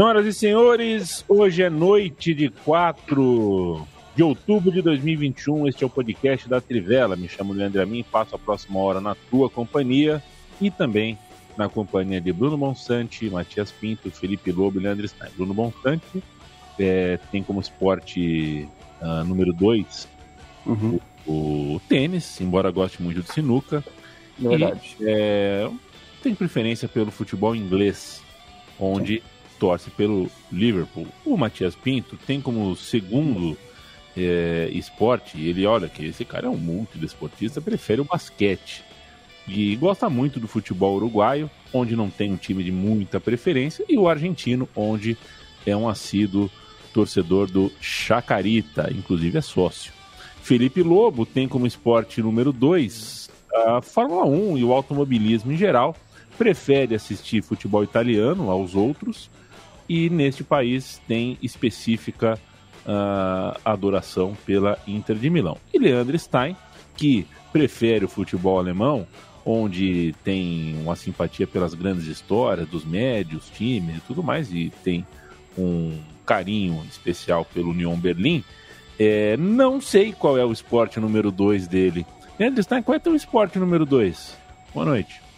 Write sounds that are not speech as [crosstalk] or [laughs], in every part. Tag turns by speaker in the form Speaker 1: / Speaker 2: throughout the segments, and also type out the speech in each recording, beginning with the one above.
Speaker 1: Senhoras e senhores, hoje é noite de 4 de outubro de 2021. Este é o podcast da Trivela. Me chamo Leandro Amin, passo a próxima hora na tua companhia e também na companhia de Bruno Monsante, Matias Pinto, Felipe Lobo e Leandro Stein. Bruno Monsante é, tem como esporte uh, número 2 uhum. o, o, tênis, embora goste muito de sinuca.
Speaker 2: Verdade.
Speaker 1: E, é, tem preferência pelo futebol inglês, onde Sim torce pelo Liverpool. O Matias Pinto tem como segundo é, esporte, ele olha que esse cara é um multidesportista, prefere o basquete. E gosta muito do futebol uruguaio, onde não tem um time de muita preferência, e o argentino, onde é um assíduo torcedor do Chacarita, inclusive é sócio. Felipe Lobo tem como esporte número 2 a Fórmula 1 e o automobilismo em geral. Prefere assistir futebol italiano aos outros e neste país tem específica uh, adoração pela Inter de Milão. E Leandro Stein, que prefere o futebol alemão, onde tem uma simpatia pelas grandes histórias dos médios, times e tudo mais, e tem um carinho especial pelo Union Berlim. É, não sei qual é o esporte número 2 dele. Leandro Stein, qual é o teu esporte número 2? Boa noite.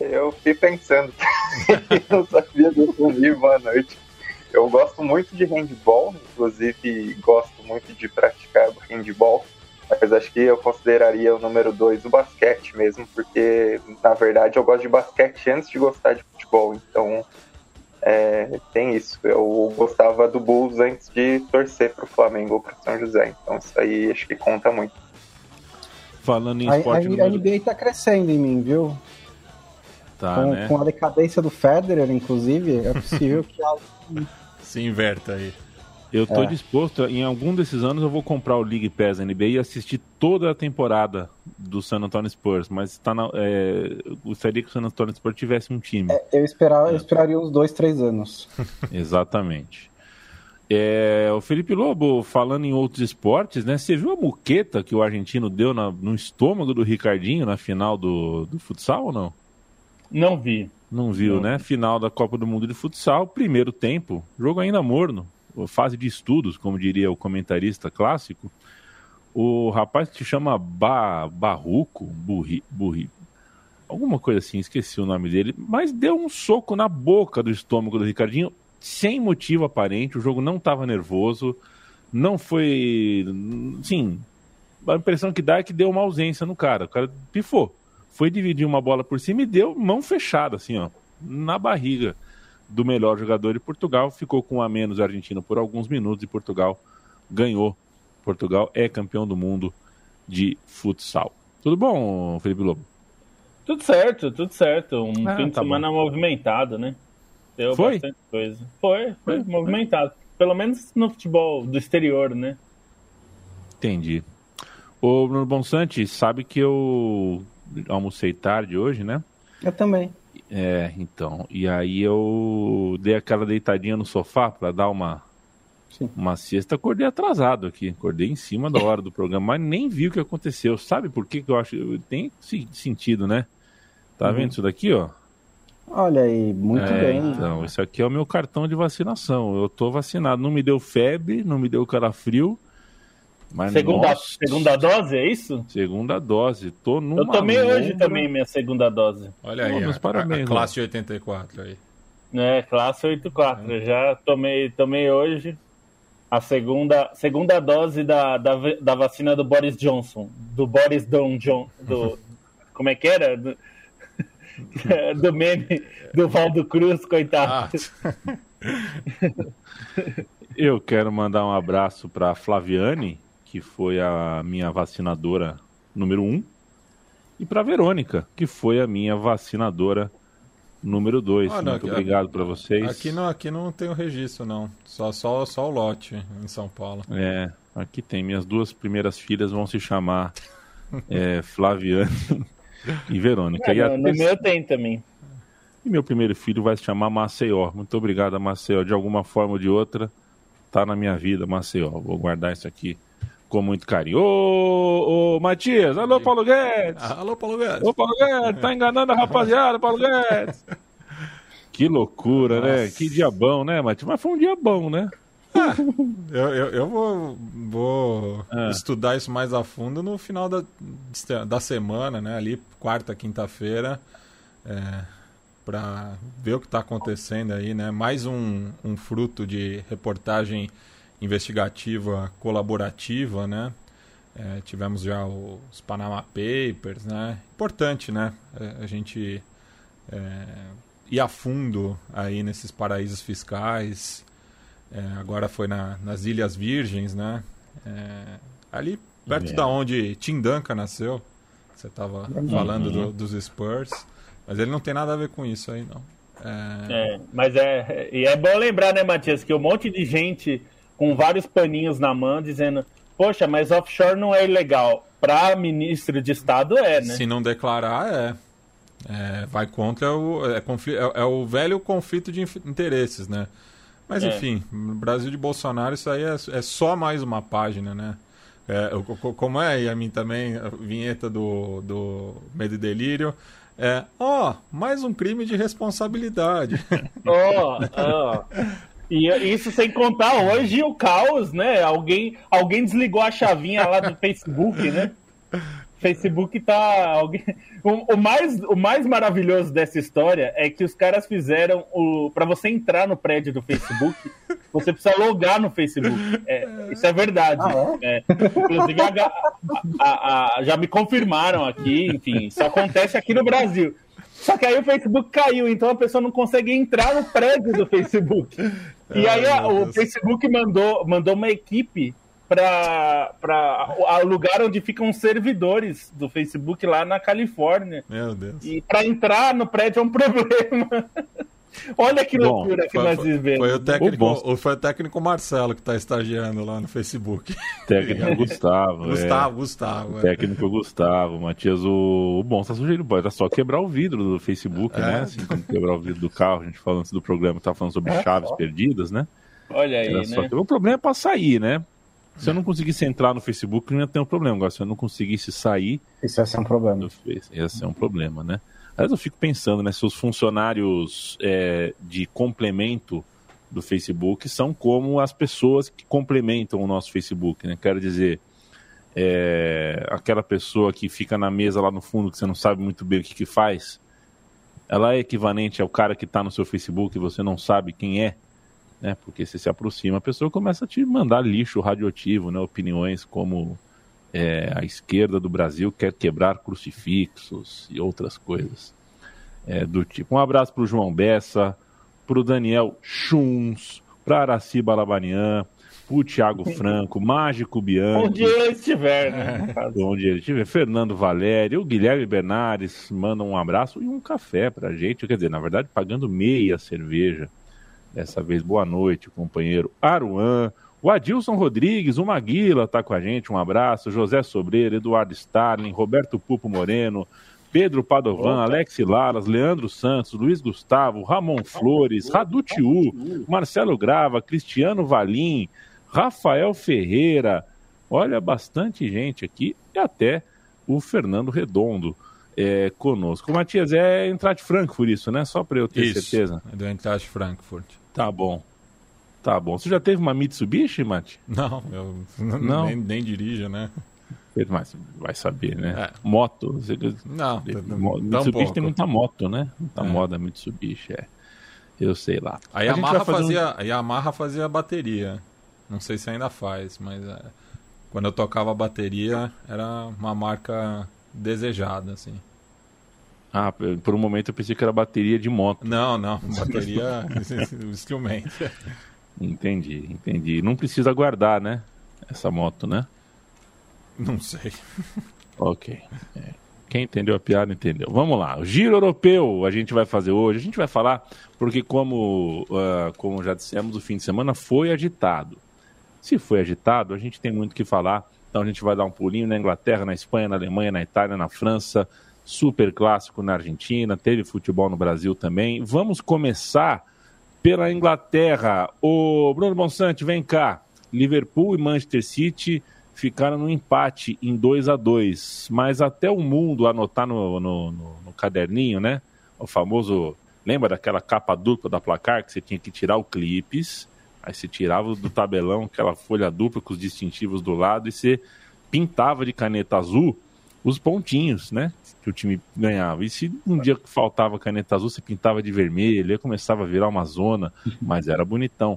Speaker 2: Eu fiquei pensando, [laughs] não sabia do livro boa noite. Eu gosto muito de handball, inclusive gosto muito de praticar handball, mas acho que eu consideraria o número dois o basquete mesmo, porque na verdade eu gosto de basquete antes de gostar de futebol, então é, tem isso. Eu gostava do Bulls antes de torcer para o Flamengo ou para São José, então isso aí acho que conta muito.
Speaker 1: Falando em esporte.
Speaker 3: A, a, a NBA está crescendo em mim, viu?
Speaker 1: Tá,
Speaker 3: com,
Speaker 1: né?
Speaker 3: com a decadência do Federer, inclusive, é possível que [laughs] algo
Speaker 4: se inverta aí.
Speaker 1: Eu tô é. disposto, em algum desses anos eu vou comprar o League Pass NBA e assistir toda a temporada do San Antonio Spurs, mas tá na, é, gostaria que o San Antonio Spurs tivesse um time.
Speaker 3: É, eu, esperar, eu esperaria uns dois, três anos. [laughs]
Speaker 1: Exatamente. É, o Felipe Lobo, falando em outros esportes, né? Você viu a muqueta que o argentino deu na, no estômago do Ricardinho na final do, do futsal ou não?
Speaker 5: Não vi.
Speaker 1: Não viu, não. né? Final da Copa do Mundo de Futsal, primeiro tempo, jogo ainda morno, fase de estudos, como diria o comentarista clássico. O rapaz que se chama ba, Barruco, Burri, Burri, alguma coisa assim, esqueci o nome dele, mas deu um soco na boca do estômago do Ricardinho, sem motivo aparente. O jogo não estava nervoso, não foi. Sim, a impressão que dá é que deu uma ausência no cara. O cara pifou foi dividir uma bola por cima e deu mão fechada, assim, ó, na barriga do melhor jogador de Portugal. Ficou com um a menos argentino por alguns minutos e Portugal ganhou. Portugal é campeão do mundo de futsal. Tudo bom, Felipe Lobo?
Speaker 5: Tudo certo, tudo certo. Um ah, fim de tá semana bom. movimentado, né?
Speaker 1: Deu foi?
Speaker 5: bastante coisa. Foi, foi, foi movimentado. Pelo menos no futebol do exterior, né?
Speaker 1: Entendi. O Bruno Bonsante sabe que eu almocei tarde hoje, né?
Speaker 3: Eu também.
Speaker 1: É, então. E aí eu dei aquela deitadinha no sofá para dar uma Sim. uma siesta, acordei atrasado aqui, acordei em cima da hora do programa, mas nem vi o que aconteceu. Sabe por que, eu acho? Tem sentido, né? Tá uhum. vendo isso daqui, ó?
Speaker 3: Olha aí, muito
Speaker 1: é,
Speaker 3: bem.
Speaker 1: Então, isso aqui é o meu cartão de vacinação. Eu tô vacinado. Não me deu febre, não me deu calafrio
Speaker 5: mas segunda, nossa, segunda dose, é isso?
Speaker 1: Segunda dose. Tô numa
Speaker 5: Eu tomei hoje também minha segunda dose.
Speaker 4: Olha aí, a, parabéns, a, classe 84 aí.
Speaker 5: É, classe 84. É. Já tomei, tomei hoje a segunda, segunda dose da, da, da vacina do Boris Johnson. Do Boris Don John. Do, [laughs] como é que era? Do, [laughs] do meme do Valdo Cruz, coitado. Ah. [laughs]
Speaker 1: Eu quero mandar um abraço para Flaviane, que foi a minha vacinadora número um, e para Verônica, que foi a minha vacinadora número 2. Ah, Muito aqui, obrigado para vocês.
Speaker 4: Aqui não, aqui não tem o registro, não. Só, só, só o lote em São Paulo.
Speaker 1: É, aqui tem. Minhas duas primeiras filhas vão se chamar é, Flaviane [laughs] e Verônica.
Speaker 5: É,
Speaker 1: e
Speaker 5: no, no meu tem também.
Speaker 1: E meu primeiro filho vai se chamar Maceió. Muito obrigado, Maceió. De alguma forma ou de outra, tá na minha vida, Maceió. Vou guardar isso aqui com muito carinho. Ô, ô Matias, alô, Paulo Guedes.
Speaker 4: Ah, alô, Paulo Guedes.
Speaker 1: Ô, Paulo Guedes, tá enganando a rapaziada, Paulo Guedes. [laughs] Que loucura, né? Nossa. né? Que dia bom, né, Matias? Mas foi um dia bom, né?
Speaker 4: Ah, eu, eu, eu, vou, vou ah. estudar isso mais a fundo no final da, da semana, né? Ali, quarta, quinta-feira, é, para ver o que está acontecendo aí, né? Mais um, um fruto de reportagem investigativa colaborativa, né? É, tivemos já os Panama Papers, né? Importante, né? É, a gente é, ir a fundo aí nesses paraísos fiscais. É, agora foi na, nas Ilhas Virgens, né? É, ali perto da onde Tim Duncan nasceu. Você estava uhum. falando do, dos Spurs. Mas ele não tem nada a ver com isso aí, não.
Speaker 5: É... é, mas é. E é bom lembrar, né, Matias, que um monte de gente com vários paninhos na mão dizendo: Poxa, mas offshore não é ilegal. Para ministro de Estado é, né?
Speaker 4: Se não declarar, é. é vai contra o. É, é, é, o velho conflito de interesses, né? Mas é. enfim, no Brasil de Bolsonaro, isso aí é, é só mais uma página, né? É, como é, e a mim também, a vinheta do, do Medo e Delírio. É, ó, oh, mais um crime de responsabilidade. [laughs]
Speaker 5: Ó, oh, ó. Oh. E isso sem contar hoje o caos, né? Alguém, alguém desligou a chavinha lá do Facebook, né? Facebook tá. Alguém... O, o, mais, o mais maravilhoso dessa história é que os caras fizeram o. para você entrar no prédio do Facebook, você precisa logar no Facebook. É, isso é verdade. Ah, é? É. Inclusive, a, a, a, já me confirmaram aqui, enfim, isso acontece aqui no Brasil. Só que aí o Facebook caiu, então a pessoa não consegue entrar no prédio do Facebook. E aí o Facebook mandou, mandou uma equipe para o lugar onde ficam os servidores do Facebook lá na Califórnia.
Speaker 4: Meu Deus.
Speaker 5: E para entrar no prédio é um [laughs] problema. Olha que loucura Bom, que foi, nós vivemos.
Speaker 4: Foi o técnico, o foi o técnico Marcelo que está estagiando lá no Facebook. [laughs]
Speaker 1: Técnico Gustavo.
Speaker 4: Gustavo, é. Gustavo.
Speaker 1: É. Técnico Gustavo. Matias, o, o bom está sugerindo, era só quebrar o vidro do Facebook, é. né? Assim como quebrar o vidro do carro. A gente falando antes do programa, estava falando sobre é, chaves perdidas, né?
Speaker 5: Olha aí, né?
Speaker 1: O problema é para sair, né? Se eu não conseguisse entrar no Facebook, não ia ter um problema. Agora, se eu não conseguisse sair.
Speaker 3: Isso ia ser um problema.
Speaker 1: Ia ser um problema, né? Aliás, eu fico pensando, né, se os funcionários é, de complemento do Facebook são como as pessoas que complementam o nosso Facebook, né? Quero dizer, é, aquela pessoa que fica na mesa lá no fundo que você não sabe muito bem o que, que faz, ela é equivalente ao cara que está no seu Facebook e você não sabe quem é, né? Porque você se aproxima, a pessoa começa a te mandar lixo radioativo, né? Opiniões como é, a esquerda do Brasil quer quebrar crucifixos e outras coisas é, do tipo. Um abraço para o João Bessa, para o Daniel Chuns, para Araci Balabanian, para o Thiago Franco, Mágico Bianchi.
Speaker 5: Onde ele estiver, né? [laughs]
Speaker 1: Onde ele estiver. Fernando Valério, o Guilherme Bernardes manda um abraço e um café para a gente. Quer dizer, na verdade, pagando meia cerveja. Dessa vez, boa noite, companheiro Aruan. O Adilson Rodrigues, o Maguila está com a gente, um abraço. José Sobreiro, Eduardo Starling, Roberto Pupo Moreno, Pedro Padovan. Alex Laras, Leandro Santos, Luiz Gustavo, Ramon Flores, Radu Tiu, Marcelo Grava, Cristiano Valim, Rafael Ferreira. Olha, bastante gente aqui e até o Fernando Redondo é, conosco. Matias, é entrar de Frankfurt isso, né? Só para eu ter isso, certeza.
Speaker 4: É do entrar de Frankfurt.
Speaker 1: Tá bom. Tá bom. Você já teve uma Mitsubishi, Mati?
Speaker 4: Não, eu não. Nem, nem dirijo, né?
Speaker 1: Mas vai saber, né? É. Moto. Você...
Speaker 4: Não,
Speaker 1: Mitsubishi tem muita moto, né? Muita é. moda Mitsubishi, é. Eu sei lá.
Speaker 4: A Yamaha, a fazia, um... a Yamaha fazia bateria. Não sei se ainda faz, mas é... quando eu tocava bateria era uma marca desejada, assim.
Speaker 1: Ah, por um momento eu pensei que era bateria de moto.
Speaker 4: Não, não, [laughs] bateria [laughs] instrumento.
Speaker 1: Entendi, entendi. Não precisa guardar, né? Essa moto, né?
Speaker 4: Não sei.
Speaker 1: ok. É. Quem entendeu a piada entendeu. Vamos lá. O Giro Europeu a gente vai fazer hoje. A gente vai falar porque, como, uh, como já dissemos, o fim de semana foi agitado. Se foi agitado, a gente tem muito o que falar. Então a gente vai dar um pulinho na Inglaterra, na Espanha, na Alemanha, na Itália, na França. Super clássico na Argentina. Teve futebol no Brasil também. Vamos começar pela Inglaterra. O Bruno Bonsante, vem cá. Liverpool e Manchester City ficaram no empate em 2 a 2 Mas até o mundo anotar no, no, no, no, caderninho, né? O famoso. Lembra daquela capa dupla da placar que você tinha que tirar o clipes? Aí você tirava do tabelão aquela folha dupla com os distintivos do lado e você pintava de caneta azul os pontinhos, né? Que o time ganhava. E se um dia faltava caneta azul, você pintava de vermelho, aí começava a virar uma zona, [laughs] mas era bonitão.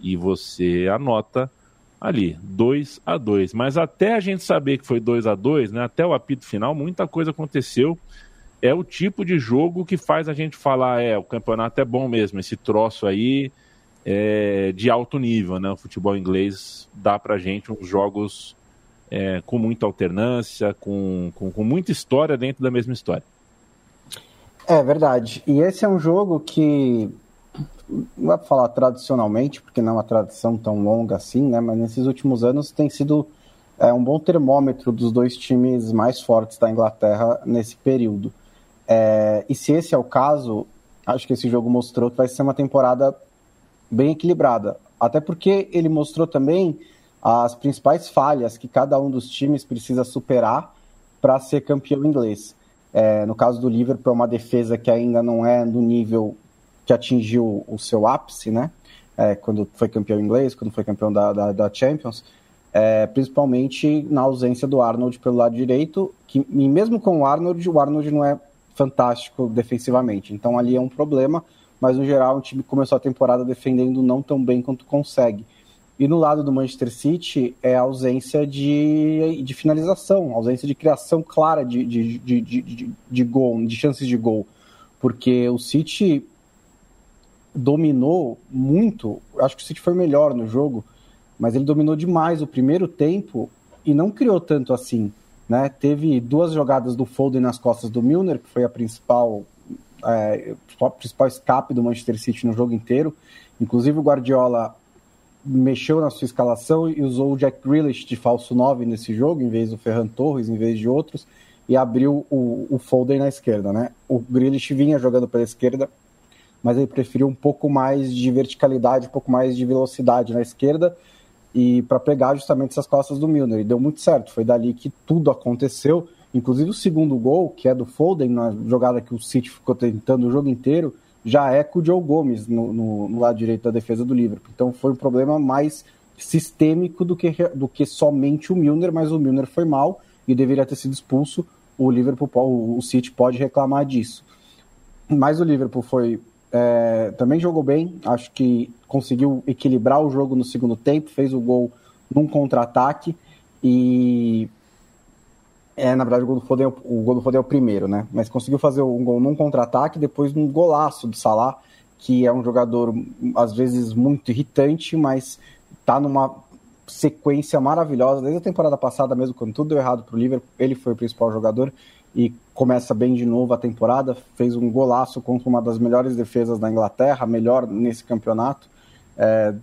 Speaker 1: E você anota ali, 2 a 2 Mas até a gente saber que foi 2 a 2 né, até o apito final, muita coisa aconteceu. É o tipo de jogo que faz a gente falar, é, o campeonato é bom mesmo, esse troço aí é de alto nível, né? O futebol inglês dá pra gente uns jogos é, com muita alternância, com, com, com muita história dentro da mesma história.
Speaker 3: É verdade. E esse é um jogo que não para falar tradicionalmente, porque não é uma tradição tão longa assim, né? Mas nesses últimos anos tem sido é, um bom termômetro dos dois times mais fortes da Inglaterra nesse período. É, e se esse é o caso, acho que esse jogo mostrou que vai ser uma temporada bem equilibrada. Até porque ele mostrou também as principais falhas que cada um dos times precisa superar para ser campeão inglês. É, no caso do Liverpool, é uma defesa que ainda não é do nível que atingiu o seu ápice, né? É, quando foi campeão inglês, quando foi campeão da, da, da Champions, é, principalmente na ausência do Arnold pelo lado direito, que e mesmo com o Arnold, o Arnold não é fantástico defensivamente. Então ali é um problema, mas no geral o time começou a temporada defendendo não tão bem quanto consegue. E no lado do Manchester City é a ausência de, de finalização, ausência de criação clara de, de, de, de, de, gol, de chances de gol. Porque o City dominou muito. Acho que o City foi melhor no jogo, mas ele dominou demais o primeiro tempo e não criou tanto assim. Né? Teve duas jogadas do Foden nas costas do Milner, que foi a principal, é, a principal escape do Manchester City no jogo inteiro. Inclusive o Guardiola mexeu na sua escalação e usou o Jack Grealish de falso 9 nesse jogo, em vez do Ferran Torres, em vez de outros, e abriu o, o Foden na esquerda. Né? O Grealish vinha jogando pela esquerda, mas ele preferiu um pouco mais de verticalidade, um pouco mais de velocidade na esquerda e para pegar justamente essas costas do Milner. E deu muito certo. Foi dali que tudo aconteceu. Inclusive o segundo gol, que é do Foden, na jogada que o City ficou tentando o jogo inteiro, já é com o Joe Gomes no, no, no lado direito da defesa do Liverpool. Então foi um problema mais sistêmico do que, do que somente o Milner, mas o Milner foi mal e deveria ter sido expulso. O Liverpool, o City pode reclamar disso. Mas o Liverpool foi é, também jogou bem, acho que conseguiu equilibrar o jogo no segundo tempo, fez o gol num contra-ataque e é, na verdade, o gol do Foden, é o gol do Foden é o primeiro, né? Mas conseguiu fazer um gol num contra-ataque, depois num golaço do Salah, que é um jogador, às vezes, muito irritante, mas tá numa sequência maravilhosa. Desde a temporada passada, mesmo quando tudo deu errado pro Liverpool, ele foi o principal jogador e começa bem de novo a temporada. Fez um golaço contra uma das melhores defesas da Inglaterra, melhor nesse campeonato, é,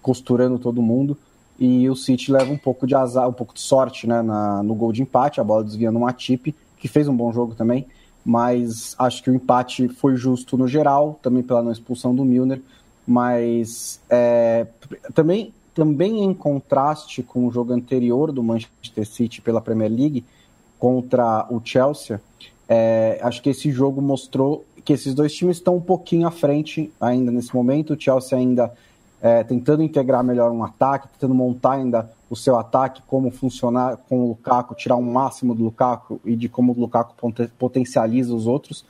Speaker 3: costurando todo mundo. E o City leva um pouco de azar, um pouco de sorte né, na, no gol de empate, a bola desviando uma tip, que fez um bom jogo também, mas acho que o empate foi justo no geral, também pela não expulsão do Milner, mas é, também, também em contraste com o jogo anterior do Manchester City pela Premier League, contra o Chelsea, é, acho que esse jogo mostrou que esses dois times estão um pouquinho à frente ainda nesse momento. O Chelsea ainda é, tentando integrar melhor um ataque, tentando montar ainda o seu ataque, como funcionar com o Lukaku, tirar o um máximo do Lukaku e de como o Lukaku potencializa os outros.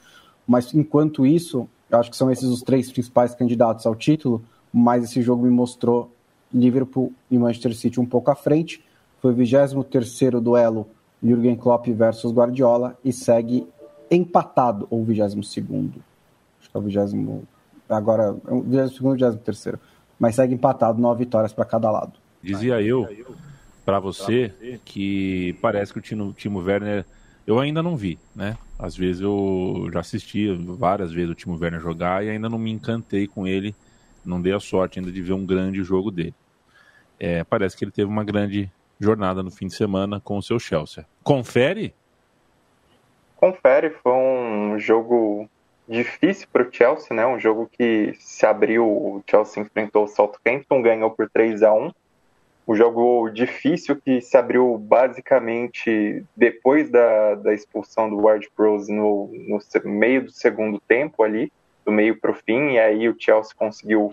Speaker 3: Mas enquanto isso, eu acho que são esses os três principais candidatos ao título, mas esse jogo me mostrou Liverpool e Manchester City um pouco à frente. Foi o 23º duelo Jürgen Klopp versus Guardiola e segue empatado, ou 22º. Acho que é o 20 agora, é 22º, 23º mas segue empatado, nove vitórias para cada lado.
Speaker 1: Dizia eu para você que parece que o Timo, Timo Werner eu ainda não vi, né? Às vezes eu já assisti várias vezes o Timo Werner jogar e ainda não me encantei com ele, não dei a sorte ainda de ver um grande jogo dele. É, parece que ele teve uma grande jornada no fim de semana com o seu Chelsea. Confere?
Speaker 2: Confere, foi um jogo difícil para o Chelsea, né? Um jogo que se abriu, o Chelsea enfrentou o Southampton, ganhou por 3 a 1 um jogo difícil que se abriu basicamente depois da, da expulsão do Ward Prowse no, no meio do segundo tempo ali, do meio para o fim, e aí o Chelsea conseguiu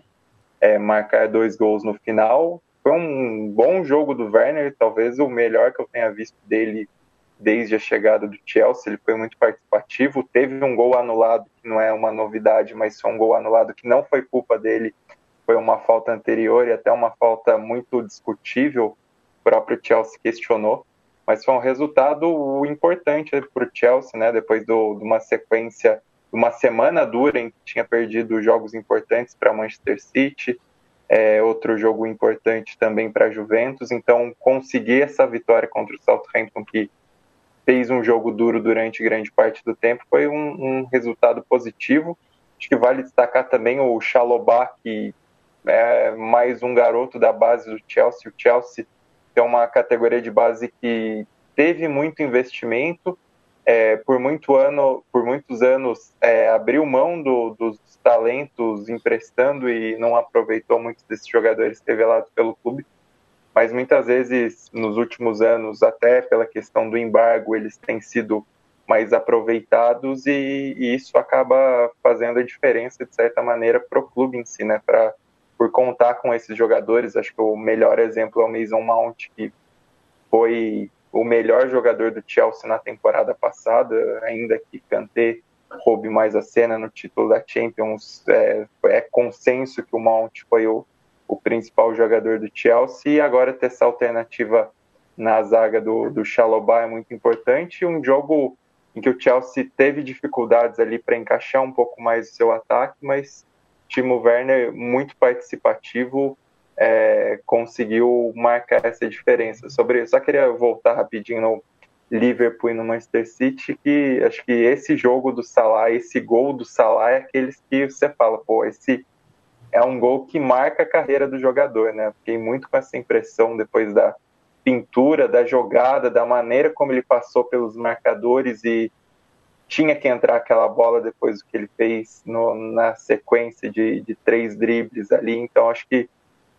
Speaker 2: é, marcar dois gols no final. Foi um bom jogo do Werner, talvez o melhor que eu tenha visto dele desde a chegada do Chelsea. Ele foi muito participativo. Teve um gol anulado, que não é uma novidade, mas foi um gol anulado que não foi culpa dele foi uma falta anterior e até uma falta muito discutível, o próprio Chelsea questionou, mas foi um resultado importante para o Chelsea, né? Depois do, de uma sequência, de uma semana dura em que tinha perdido jogos importantes para Manchester City, é, outro jogo importante também para Juventus, então conseguir essa vitória contra o Southampton que fez um jogo duro durante grande parte do tempo foi um, um resultado positivo. Acho que vale destacar também o Chalobah, que é mais um garoto da base do Chelsea. O Chelsea é uma categoria de base que teve muito investimento, é, por, muito ano, por muitos anos é, abriu mão do, dos talentos emprestando e não aproveitou muitos desses jogadores revelados pelo clube. Mas muitas vezes, nos últimos anos, até pela questão do embargo, eles têm sido mais aproveitados e, e isso acaba fazendo a diferença, de certa maneira, para o clube em si, né? Para por contar com esses jogadores. Acho que o melhor exemplo é o Mason Mount, que foi o melhor jogador do Chelsea na temporada passada, ainda que Kanté roube mais a cena no título da Champions. É, é consenso que o Mount foi o, o principal jogador do Chelsea e agora ter essa alternativa na zaga do, do Chalobah é muito importante. Um jogo em que o Chelsea teve dificuldades ali para encaixar um pouco mais o seu ataque, mas Timo Werner, muito participativo, é, conseguiu marcar essa diferença. Sobre, só queria voltar rapidinho no Liverpool e no Manchester City, que acho que esse jogo do Salah, esse gol do Salah é aqueles que você fala, pô, esse é um gol que marca a carreira do jogador, né? Fiquei muito com essa impressão depois da pintura, da jogada, da maneira como ele passou pelos marcadores e tinha que entrar aquela bola depois do que ele fez no, na sequência de, de três dribles ali. Então, acho que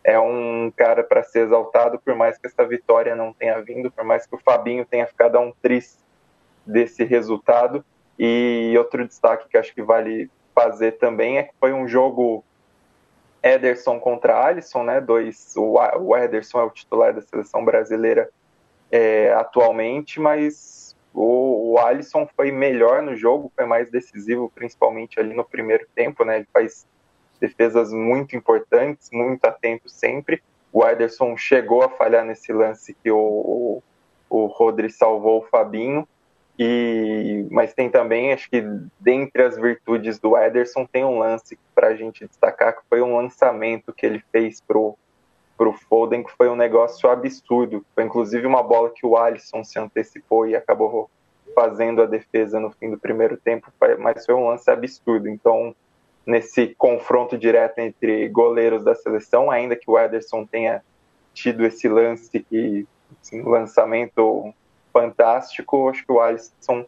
Speaker 2: é um cara para ser exaltado, por mais que essa vitória não tenha vindo, por mais que o Fabinho tenha ficado um triste desse resultado. E outro destaque que acho que vale fazer também é que foi um jogo Ederson contra Alisson, né? Dois, o Ederson é o titular da seleção brasileira é, atualmente, mas o, o Alisson foi melhor no jogo, foi mais decisivo, principalmente ali no primeiro tempo, né? Ele faz defesas muito importantes, muito atento sempre. O Ederson chegou a falhar nesse lance que o, o, o Rodri salvou o Fabinho. E, mas tem também, acho que dentre as virtudes do Ederson, tem um lance para a gente destacar, que foi um lançamento que ele fez pro, pro Foden, que foi um negócio absurdo. Foi inclusive uma bola que o Alisson se antecipou e acabou fazendo a defesa no fim do primeiro tempo, mas foi um lance absurdo. Então, nesse confronto direto entre goleiros da seleção, ainda que o Ederson tenha tido esse lance que assim, lançamento fantástico, acho que o Alisson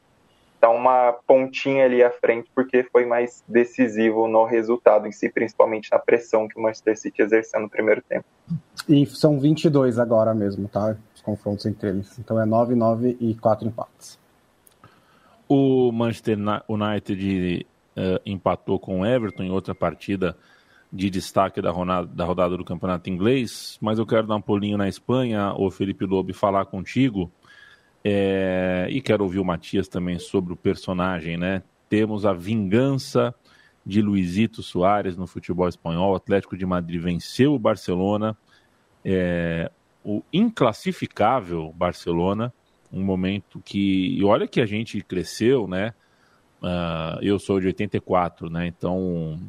Speaker 2: dá uma pontinha ali à frente porque foi mais decisivo no resultado em si, principalmente na pressão que o Manchester City exerceu no primeiro tempo.
Speaker 3: E são 22 agora mesmo, tá? Os confrontos entre eles. Então é 9, 9 e 4 empates.
Speaker 1: O Manchester United uh, empatou com o Everton em outra partida de destaque da rodada, da rodada do campeonato inglês, mas eu quero dar um pulinho na Espanha, o Felipe Lobo, falar contigo. É, e quero ouvir o Matias também sobre o personagem, né? Temos a vingança de Luizito Soares no futebol espanhol. O Atlético de Madrid venceu o Barcelona. É, o inclassificável Barcelona um momento que. E olha que a gente cresceu, né? Uh, eu sou de 84, né? Então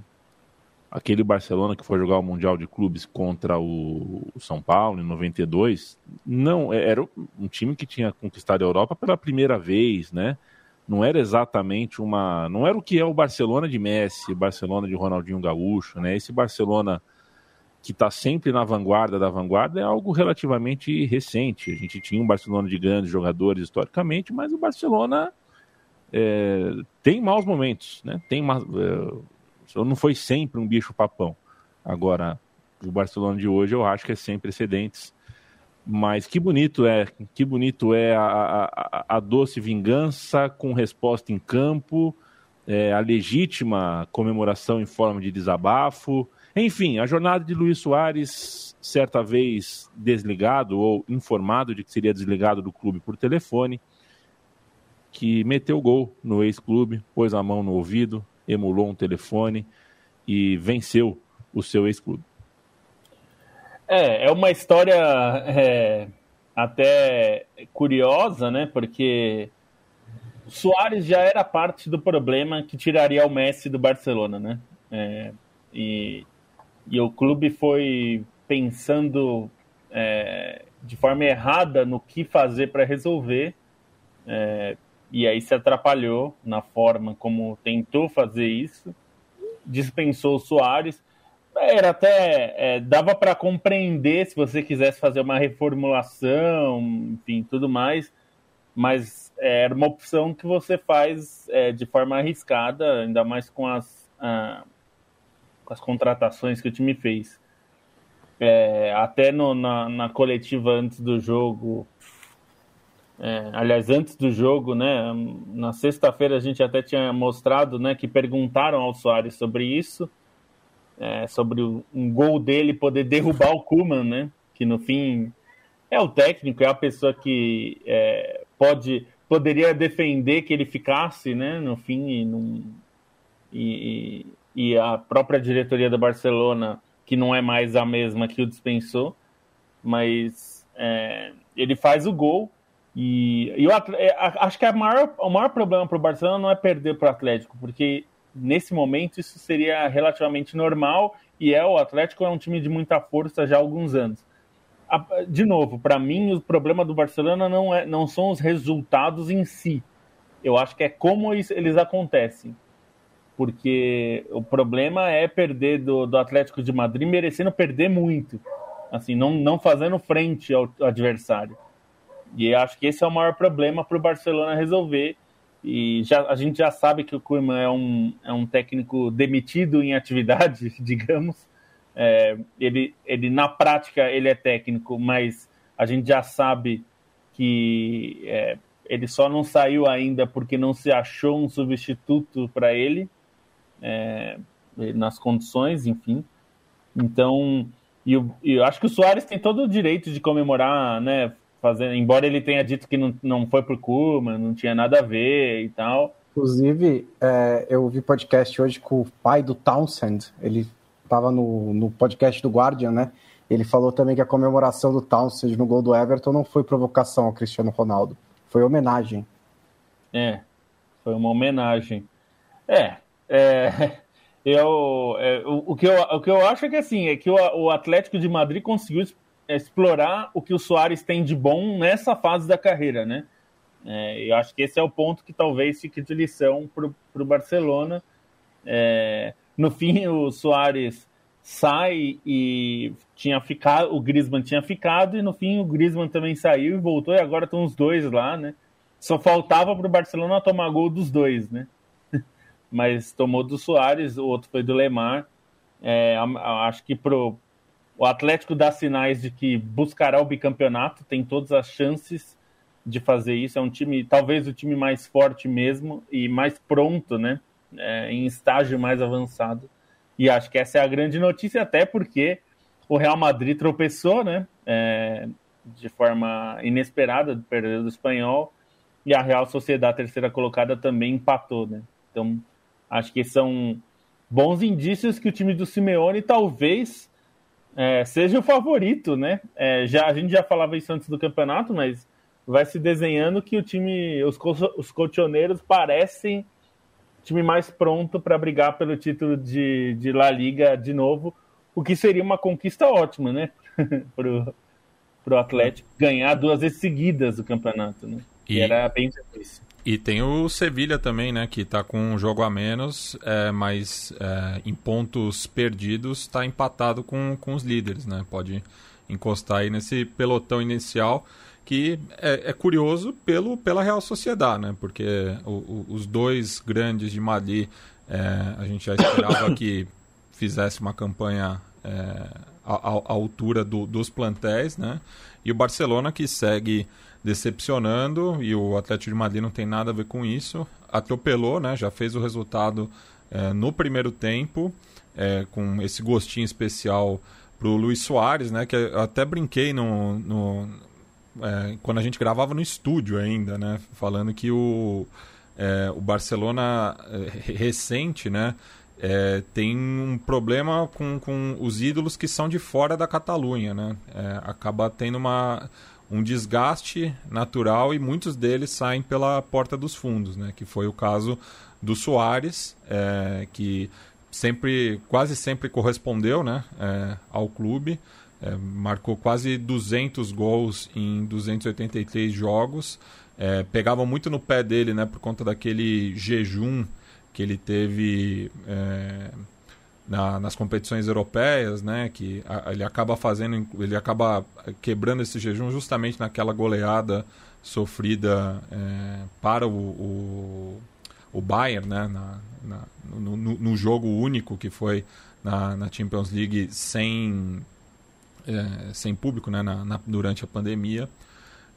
Speaker 1: aquele Barcelona que foi jogar o Mundial de Clubes contra o, São Paulo em 92, não é, era um time que tinha conquistado a Europa pela primeira vez, né? Não era exatamente uma, não era o que é o Barcelona de Messi, o Barcelona de Ronaldinho Gaúcho, né? Esse Barcelona que está sempre na vanguarda da vanguarda é algo relativamente recente. A gente tinha um Barcelona de grandes jogadores historicamente, mas o Barcelona é, tem maus momentos, né? Tem uma, é, não foi sempre um bicho papão. Agora, o Barcelona de hoje eu acho que é sem precedentes. Mas que bonito é, que bonito é a, a, a doce vingança com resposta em campo, é, a legítima comemoração em forma de desabafo, enfim, a jornada de Luiz Soares, certa vez desligado ou informado de que seria desligado do clube por telefone, que meteu gol no ex-clube, pôs a mão no ouvido, emulou um telefone e venceu o seu ex-clube.
Speaker 5: É, é uma história é, até curiosa, né? Porque Soares já era parte do problema que tiraria o Messi do Barcelona, né? É, e e o clube foi pensando é, de forma errada no que fazer para resolver, é, e aí se atrapalhou na forma como tentou fazer isso, dispensou o Soares. Era até. É, dava para compreender se você quisesse fazer uma reformulação, enfim, tudo mais, mas é, era uma opção que você faz é, de forma arriscada, ainda mais com as. Com as contratações que o time fez. É, até no, na, na, coletiva antes do jogo, é, aliás, antes do jogo, né? Na sexta-feira a gente até tinha mostrado, né, que perguntaram ao Soares sobre isso, é, sobre um gol dele poder [laughs] derrubar o Kuman, né? Que no fim é o técnico, é a pessoa que é, pode poderia defender que ele ficasse, né? No fim e, e, e a própria diretoria do Barcelona, que não é mais a mesma que o dispensou, mas é, ele faz o gol. E, eu, é, acho que a maior, o maior problema para o Barcelona não é perder para o Atlético, porque nesse momento isso seria relativamente normal e é o Atlético é um time de muita força já há alguns anos. De novo, para mim o problema do Barcelona não, é, não são os resultados em si. Eu acho que é como eles acontecem porque o problema é perder do, do Atlético de Madrid merecendo perder muito, assim, não, não fazendo frente ao adversário. E acho que esse é o maior problema para o Barcelona resolver. E já, a gente já sabe que o Koeman é um, é um técnico demitido em atividade, [laughs] digamos. É, ele, ele, na prática, ele é técnico, mas a gente já sabe que é, ele só não saiu ainda porque não se achou um substituto para ele é, nas condições, enfim. Então, e eu, eu, acho que o Soares tem todo o direito de comemorar, né? Fazendo, embora ele tenha dito que não, não foi por Kuma, não tinha nada a ver e tal.
Speaker 3: Inclusive, é, eu vi podcast hoje com o pai do Townsend. Ele estava no, no podcast do Guardian, né? Ele falou também que a comemoração do Townsend no gol do Everton não foi provocação ao Cristiano Ronaldo, foi homenagem.
Speaker 5: É, foi uma homenagem. É, é, [laughs] eu, é, o, o, que eu, o que eu acho é que assim, é que o, o Atlético de Madrid conseguiu explorar o que o Soares tem de bom nessa fase da carreira, né? É, eu acho que esse é o ponto que talvez fique de lição para o Barcelona. É, no fim, o Soares sai e tinha ficado, o Griezmann tinha ficado, e no fim o Griezmann também saiu e voltou, e agora estão os dois lá, né? Só faltava para o Barcelona tomar gol dos dois, né? [laughs] mas tomou do Soares, o outro foi do Lemar. É, acho que pro, o Atlético dá sinais de que buscará o bicampeonato, tem todas as chances de fazer isso. É um time, talvez o time mais forte mesmo e mais pronto, né? É, em estágio mais avançado. E acho que essa é a grande notícia, até porque o Real Madrid tropeçou, né? É, de forma inesperada, perdeu do espanhol, e a Real Sociedade, terceira colocada, também empatou, né? Então Acho que são bons indícios que o time do Simeone talvez é, seja o favorito, né? É, já, a gente já falava isso antes do campeonato, mas vai se desenhando que o time, os, os colchoneiros parecem time mais pronto para brigar pelo título de, de La Liga de novo, o que seria uma conquista ótima, né? [laughs] pro, pro Atlético ganhar duas vezes seguidas o campeonato, né? E, e era bem difícil.
Speaker 4: E tem o Sevilha também, né? Que está com um jogo a menos, é, mas é, em pontos perdidos está empatado com, com os líderes, né? Pode encostar aí nesse pelotão inicial que é, é curioso pelo, pela Real Sociedade, né? Porque o, o, os dois grandes de Madrid, é, a gente já esperava que [coughs] fizesse uma campanha é, à, à, altura do, dos plantéis, né? E o Barcelona que segue decepcionando e o Atlético de Madrid não tem nada a ver com isso. Atropelou, né? Já fez o resultado é, no primeiro tempo, é, com esse gostinho especial para o Luiz Soares, né? Que eu até brinquei no, no é, quando a gente gravava no estúdio ainda, né? Falando que o, o Barcelona recente, né? É, tem um problema com, com os ídolos que são de fora da Catalunha, né? É, acaba tendo uma, um desgaste natural e muitos deles saem pela porta dos fundos, né? Que foi o caso do Soares, é, que sempre, quase sempre correspondeu, né? É, ao clube, é, marcou quase 200 gols em 283 jogos, é, pegavam muito no pé dele, né? Por conta daquele jejum que ele teve é, na, nas competições europeias, né? Que a, ele acaba fazendo, ele acaba quebrando esse jejum justamente naquela goleada sofrida é, para o, o, o, Bayern, né? Na, na no, no, jogo único que foi na, na Champions League sem é, sem público, né? Na, durante a pandemia.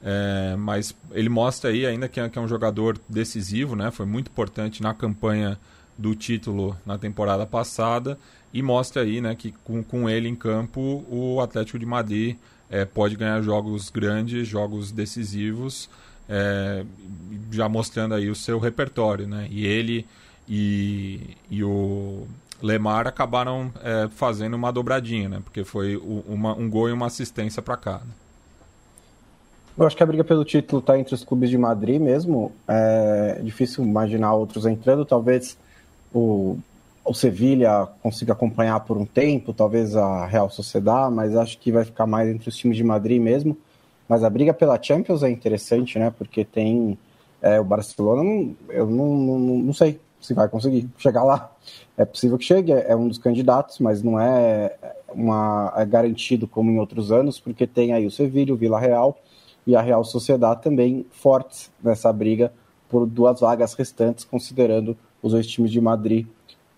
Speaker 4: É, mas ele mostra aí ainda que é, que é um jogador decisivo, né? Foi muito importante na campanha do título na temporada passada e mostra aí né, que com, com ele em campo o Atlético de Madrid é, pode ganhar jogos grandes, jogos decisivos, é, já mostrando aí o seu repertório. Né? E ele e, e o Lemar acabaram é, fazendo uma dobradinha, né? porque foi uma, um gol e uma assistência para cá. Né?
Speaker 3: Eu acho que a briga pelo título está entre os clubes de Madrid mesmo. É difícil imaginar outros entrando. Talvez o, o Sevilha consiga acompanhar por um tempo, talvez a Real Sociedade, mas acho que vai ficar mais entre os times de Madrid mesmo. Mas a briga pela Champions é interessante, né? Porque tem é, o Barcelona, eu não, não, não sei se vai conseguir chegar lá. É possível que chegue, é um dos candidatos, mas não é, uma, é garantido como em outros anos, porque tem aí o Sevilha, o Vila Real e a Real Sociedade também fortes nessa briga por duas vagas restantes, considerando os dois times de Madrid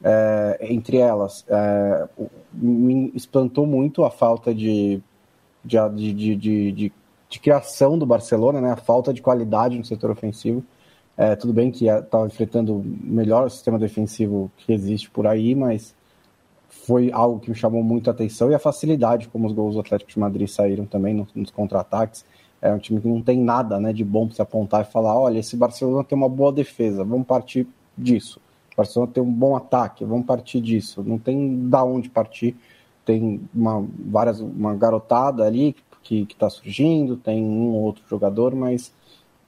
Speaker 3: é, entre elas. É, me espantou muito a falta de, de, de, de, de, criação do Barcelona, né? a falta de qualidade no setor ofensivo. É, tudo bem que estava enfrentando o melhor sistema defensivo que existe por aí, mas foi algo que me chamou muito a atenção e a facilidade como os gols do Atlético de Madrid saíram também nos, nos contra-ataques. É um time que não tem nada né, de bom para se apontar e falar: olha, esse Barcelona tem uma boa defesa, vamos partir disso. O Barcelona tem um bom ataque, vamos partir disso. Não tem da onde partir. Tem uma, várias, uma garotada ali que está surgindo, tem um ou outro jogador, mas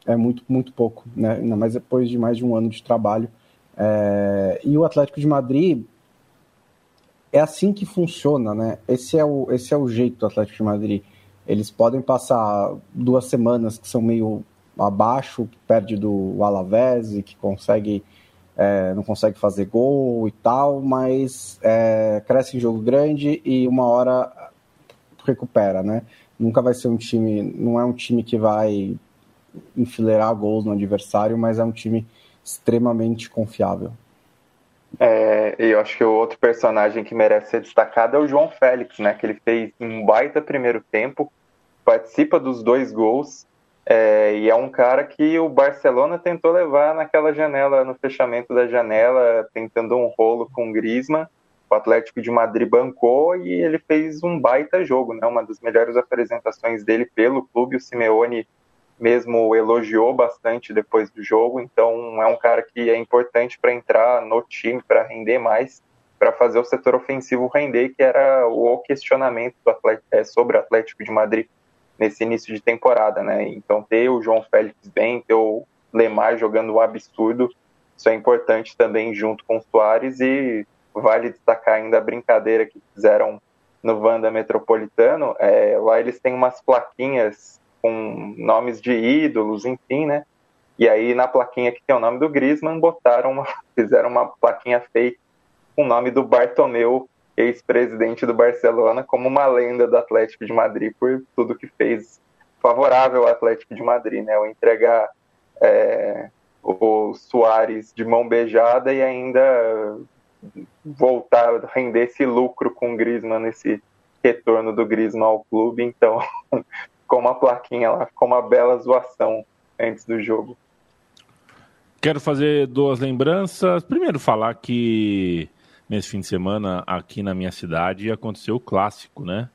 Speaker 3: é muito, muito pouco, né? ainda mais depois de mais de um ano de trabalho. É... E o Atlético de Madrid é assim que funciona, né? Esse é o, esse é o jeito do Atlético de Madrid. Eles podem passar duas semanas que são meio abaixo, que perde do Alavés e que consegue é, não consegue fazer gol e tal, mas é, cresce em jogo grande e uma hora recupera, né? Nunca vai ser um time, não é um time que vai enfileirar gols no adversário, mas é um time extremamente confiável.
Speaker 2: É, eu acho que o outro personagem que merece ser destacado é o João Félix, né? Que ele fez um baita primeiro tempo, participa dos dois gols é, e é um cara que o Barcelona tentou levar naquela janela, no fechamento da janela, tentando um rolo com o Griezmann. O Atlético de Madrid bancou e ele fez um baita jogo, né? Uma das melhores apresentações dele pelo clube. O Simeone mesmo elogiou bastante depois do jogo. Então é um cara que é importante para entrar no time, para render mais, para fazer o setor ofensivo render, que era o questionamento do Atlético, é, sobre o Atlético de Madrid nesse início de temporada, né? Então ter o João Félix bem, ter o Lemar jogando um absurdo, Isso é importante também junto com o Soares e vale destacar ainda a brincadeira que fizeram no Vanda Metropolitano. É, lá eles têm umas plaquinhas com nomes de ídolos, enfim, né? E aí na plaquinha que tem o nome do Griezmann, botaram uma, [laughs] fizeram uma plaquinha fake com o nome do Bartomeu, ex-presidente do Barcelona, como uma lenda do Atlético de Madrid por tudo que fez favorável ao Atlético de Madrid, né? O entregar é, o Soares de mão beijada e ainda voltar render esse lucro com o Griezmann nesse retorno do Griezmann ao clube. Então, [laughs] com uma plaquinha lá, com uma bela zoação antes do jogo.
Speaker 1: Quero fazer duas lembranças. Primeiro, falar que nesse fim de semana, aqui na minha cidade, aconteceu o clássico, né?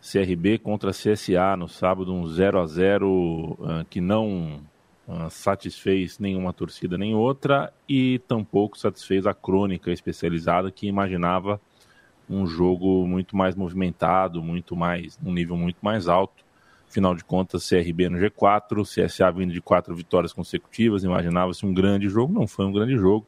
Speaker 1: CRB contra CSA no sábado, um 0 a 0 uh, que não uh, satisfez nenhuma torcida nem outra e tampouco satisfez a crônica especializada que imaginava um jogo muito mais movimentado, muito mais um nível muito mais alto. Afinal de contas, CRB no G4, CSA vindo de quatro vitórias consecutivas, imaginava-se um grande jogo, não foi um grande jogo.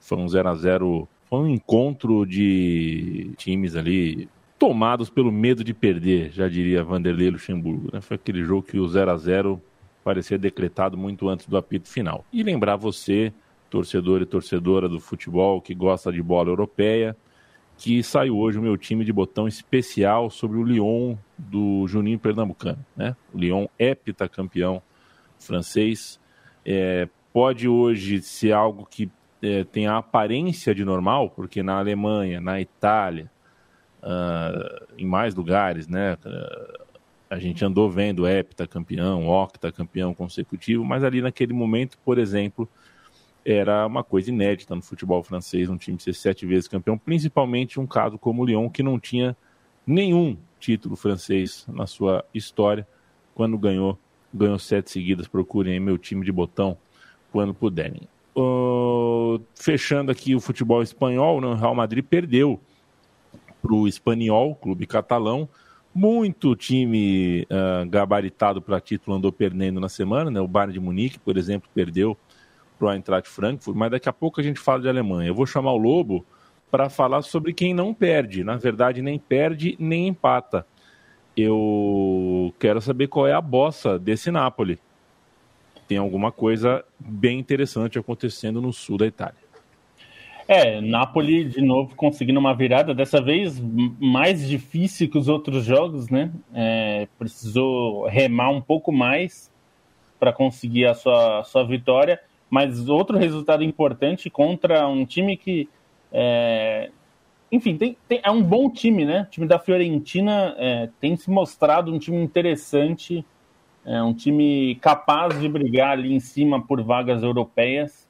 Speaker 1: Foi um 0 a 0 foi um encontro de times ali tomados pelo medo de perder, já diria Vanderlei Luxemburgo. Né? Foi aquele jogo que o 0 a 0 parecia decretado muito antes do apito final. E lembrar você, torcedor e torcedora do futebol que gosta de bola europeia, que saiu hoje o meu time de botão especial sobre o Lyon do Juninho Pernambucano. Né? O Lyon é campeão francês. É, pode hoje ser algo que é, tem a aparência de normal, porque na Alemanha, na Itália, uh, em mais lugares, né? A gente andou vendo hepta campeão, octa campeão consecutivo, mas ali naquele momento, por exemplo, era uma coisa inédita no futebol francês, um time ser sete vezes campeão, principalmente um caso como o Lyon, que não tinha nenhum título francês na sua história, quando ganhou, ganhou sete seguidas. Procurem meu time de botão quando puderem. Fechando aqui o futebol espanhol, né, o Real Madrid perdeu para o Espanhol, clube catalão. Muito time uh, gabaritado para título andou perdendo na semana, né? O Bayern de Munique, por exemplo, perdeu para o Eintracht Frankfurt, mas daqui a pouco a gente fala de Alemanha. Eu vou chamar o Lobo para falar sobre quem não perde. Na verdade, nem perde nem empata. Eu quero saber qual é a bossa desse Napoli. Tem alguma coisa bem interessante acontecendo no sul da Itália.
Speaker 5: É, Napoli de novo conseguindo uma virada, dessa vez mais difícil que os outros jogos, né? É, precisou remar um pouco mais para conseguir a sua, sua vitória, mas outro resultado importante contra um time que, é, enfim, tem, tem, é um bom time, né? O time da Fiorentina é, tem se mostrado um time interessante, é um time capaz de brigar ali em cima por vagas europeias.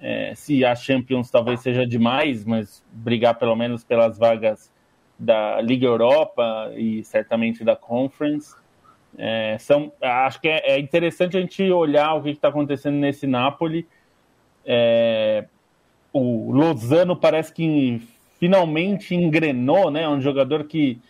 Speaker 5: É, se a Champions talvez seja demais, mas brigar pelo menos pelas vagas da Liga Europa e certamente da Conference. É, são, acho que é, é, interessante a gente olhar o que está acontecendo nesse Napoli. É, o Lozano parece que finalmente engrenou, né? É um jogador que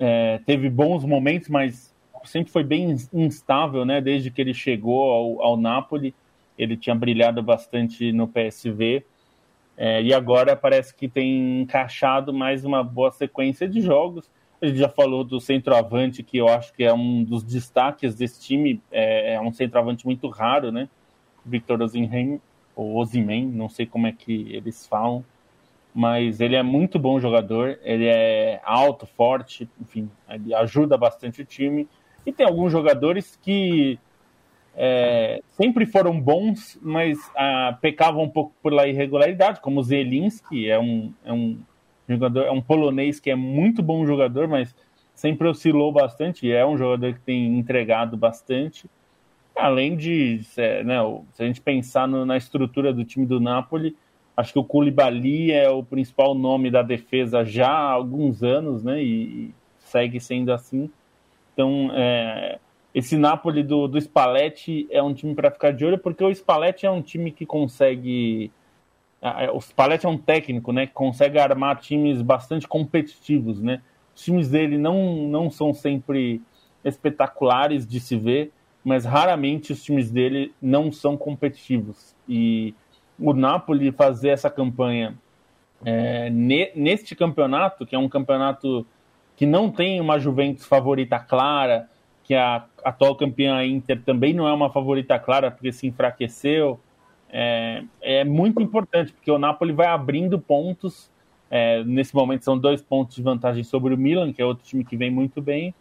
Speaker 5: é, teve bons momentos, mas sempre foi bem instável, né? Desde que ele chegou ao, ao Napoli ele tinha brilhado bastante no PSV. É, e agora parece que tem encaixado mais uma boa sequência de jogos. A gente já falou do centroavante, que eu acho que é um dos destaques desse time. É, é um centroavante muito raro, né? Victor Osimhen, ou Osimhen, não sei como é que eles falam. Mas ele é muito bom jogador, ele é alto, forte, enfim, ele ajuda bastante o time. E tem alguns jogadores que é, sempre foram bons, mas ah, pecavam um pouco pela irregularidade, como o Zelinski, é um, é um jogador, é um polonês que é muito bom jogador, mas sempre oscilou bastante, é um jogador que tem entregado bastante. Além de, né, se a gente pensar no, na estrutura do time do Napoli, acho que o Koulibaly é o principal nome da defesa já há alguns anos, né, e, e segue sendo assim. Então, é, esse Napoli do, do Spalletti é um time para ficar de olho, porque o Spalletti é um time que consegue. O Spalletti é um técnico, né? Que consegue armar times bastante competitivos, né? Os times dele não, não são sempre espetaculares de se ver, mas raramente os times dele não são competitivos. E o Napoli fazer essa campanha é, ne, neste campeonato, que é um campeonato que não tem uma Juventus favorita clara, que a atual campeã Inter também não é uma favorita clara porque se enfraqueceu, é, é muito importante, porque o Napoli vai abrindo pontos. É, nesse momento são dois pontos de vantagem sobre o Milan, que é outro time que vem muito bem,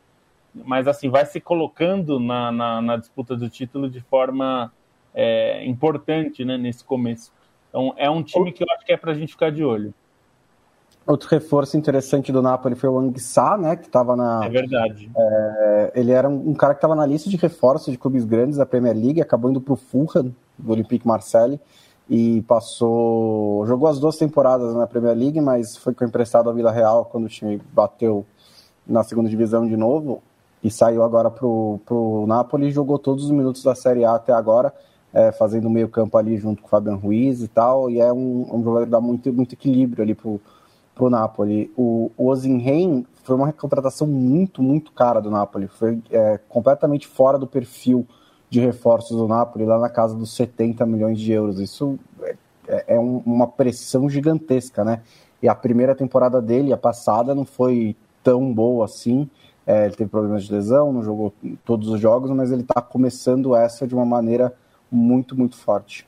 Speaker 5: mas assim vai se colocando na, na, na disputa do título de forma é, importante né, nesse começo. Então é um time que eu acho que é para a gente ficar de olho.
Speaker 3: Outro reforço interessante do Napoli foi o Anguissá, né, que estava na...
Speaker 5: É verdade.
Speaker 3: É, ele era um, um cara que estava na lista de reforços de clubes grandes da Premier League, acabou indo para o Fulham, do Olympique Marseille, e passou... Jogou as duas temporadas na Premier League, mas foi emprestado ao Vila Real quando o time bateu na segunda divisão de novo, e saiu agora para o Napoli e jogou todos os minutos da Série A até agora, é, fazendo meio campo ali junto com o Fabian Ruiz e tal, e é um, um jogador que dá muito, muito equilíbrio ali pro pro Napoli. O, o Ozinhen foi uma contratação muito, muito cara do Napoli. Foi é, completamente fora do perfil de reforços do Napoli, lá na casa dos 70 milhões de euros. Isso é, é, é um, uma pressão gigantesca, né? E a primeira temporada dele, a passada, não foi tão boa assim. É, ele teve problemas de lesão, não jogou todos os jogos, mas ele está começando essa de uma maneira muito, muito forte.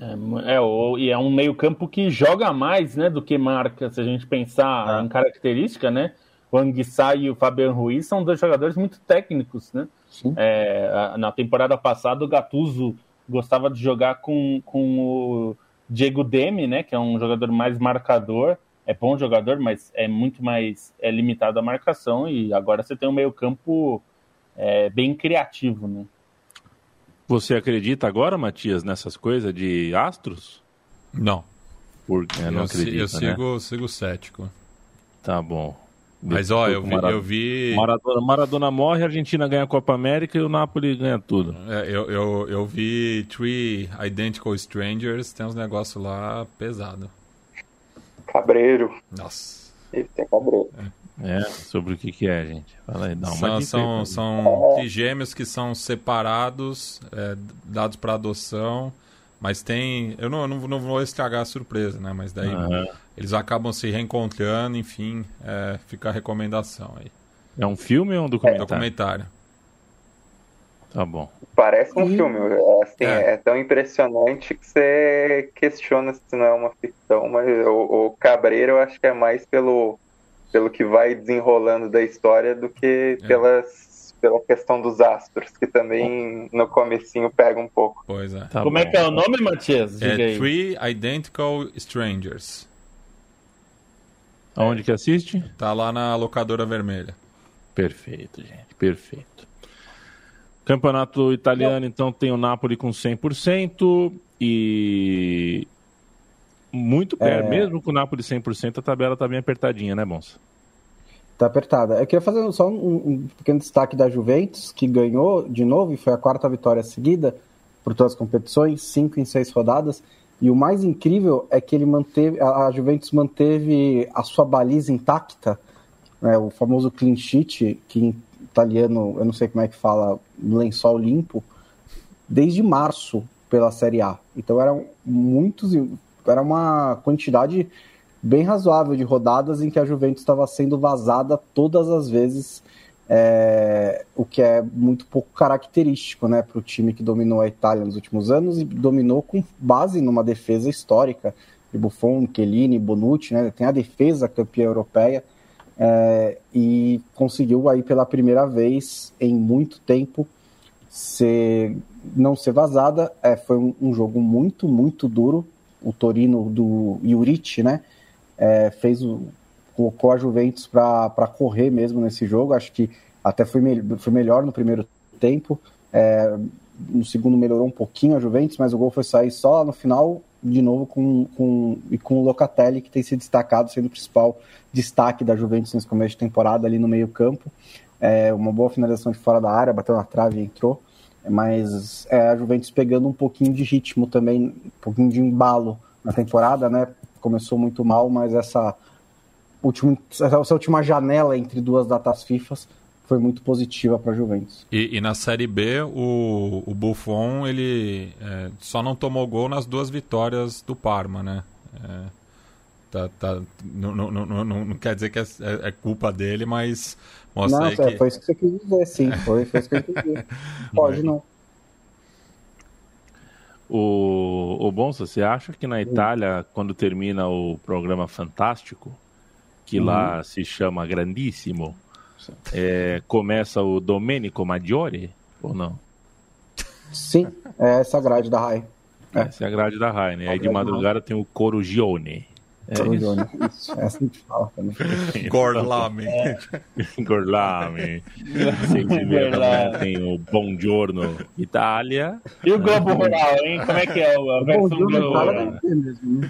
Speaker 5: É, é, o, e é um meio-campo que joga mais né, do que marca, se a gente pensar é. em característica, né? O Anguissá e o Fabian Ruiz são dois jogadores muito técnicos, né? É, na temporada passada, o Gattuso gostava de jogar com, com o Diego Demi, né? Que é um jogador mais marcador. É bom jogador, mas é muito mais é limitado à marcação. E agora você tem um meio-campo é, bem criativo, né?
Speaker 1: Você acredita agora, Matias, nessas coisas de astros?
Speaker 4: Não.
Speaker 1: Porque é, não
Speaker 4: eu,
Speaker 1: acredito,
Speaker 4: eu
Speaker 1: né?
Speaker 4: sigo, sigo cético.
Speaker 1: Tá bom.
Speaker 4: Mas ó, eu vi, eu vi.
Speaker 1: Maradona, Maradona morre, a Argentina ganha a Copa América e o Napoli ganha tudo.
Speaker 4: É, eu, eu, eu vi Three Identical Strangers, tem uns negócios lá pesado.
Speaker 2: Cabreiro.
Speaker 4: Nossa.
Speaker 2: Ele tem cabreiro.
Speaker 1: É. É, sobre o que, que é, gente? Fala aí, dá uma
Speaker 4: São, são, são trigêmeos que são separados, é, dados para adoção, mas tem. Eu não, não, não, vou estragar a surpresa, né? Mas daí uhum. eles acabam se reencontrando, enfim, é, fica a recomendação aí.
Speaker 1: É um filme ou um documentário?
Speaker 4: É documentário.
Speaker 1: Tá bom.
Speaker 2: Parece um filme, assim, é. é. tão impressionante que você questiona se não é uma ficção, mas o, o Cabreiro eu acho que é mais pelo pelo que vai desenrolando da história do que é. pelas, pela questão dos astros, que também no comecinho pega um pouco.
Speaker 4: Pois é.
Speaker 5: Tá Como bom. é que é o nome, Matias?
Speaker 4: Diga é aí. Three Identical Strangers.
Speaker 1: Aonde que assiste?
Speaker 4: Tá lá na locadora vermelha.
Speaker 1: Perfeito, gente. Perfeito. Campeonato italiano, então, tem o Napoli com 100% e muito perto, é... mesmo com o Napoli 100%, a tabela tá bem apertadinha, né, Bonsa?
Speaker 3: Tá apertada. Eu queria fazer só um, um, pequeno destaque da Juventus, que ganhou de novo e foi a quarta vitória seguida por todas as competições, cinco em seis rodadas. E o mais incrível é que ele manteve, a Juventus manteve a sua baliza intacta, né, o famoso clean sheet, que em italiano, eu não sei como é que fala, lençol limpo, desde março pela Série A. Então eram muitos, era uma quantidade bem razoável de rodadas em que a Juventus estava sendo vazada todas as vezes, é, o que é muito pouco característico né, para o time que dominou a Itália nos últimos anos e dominou com base numa defesa histórica de Buffon, Chiellini, Bonucci, né, tem a defesa campeã europeia é, e conseguiu aí pela primeira vez em muito tempo ser, não ser vazada. É, foi um, um jogo muito, muito duro o Torino do Juric, né? É, fez o, colocou a Juventus para correr mesmo nesse jogo. Acho que até foi, me, foi melhor no primeiro tempo. É, no segundo melhorou um pouquinho a Juventus, mas o gol foi sair só no final, de novo, com, com, e com o Locatelli, que tem se destacado, sendo o principal destaque da Juventus nesse começo de temporada, ali no meio-campo. É, uma boa finalização de fora da área, bateu na trave e entrou mas é, a Juventus pegando um pouquinho de ritmo também, um pouquinho de embalo na temporada, né? Começou muito mal, mas essa última, essa última janela entre duas datas FIFA foi muito positiva para a Juventus.
Speaker 4: E, e, na Série B, o, o Buffon ele é, só não tomou gol nas duas vitórias do Parma, né? É, tá, tá, não, não, não, não, quer dizer que é, é, é culpa dele, mas mostra
Speaker 3: não,
Speaker 4: aí que...
Speaker 3: Foi isso que você quis dizer, sim. Foi, foi isso que eu quis dizer. [laughs] Pode não.
Speaker 1: O, o Bonsa, você acha que na Itália, quando termina o programa Fantástico, que uhum. lá se chama Grandíssimo, é, começa o Domenico Maggiore ou não?
Speaker 3: Sim, é essa grade da RAI.
Speaker 1: É. Essa é a grade da RAI, né? Aí de madrugada tem o Corugione.
Speaker 3: É Corugione, isso. É assim que fala [laughs] [laughs] também.
Speaker 4: Gorlame.
Speaker 1: Gorlame. Se ver também tem o Buongiorno Itália.
Speaker 5: E o Globo Rural, hein? Como é que é a versão
Speaker 3: do...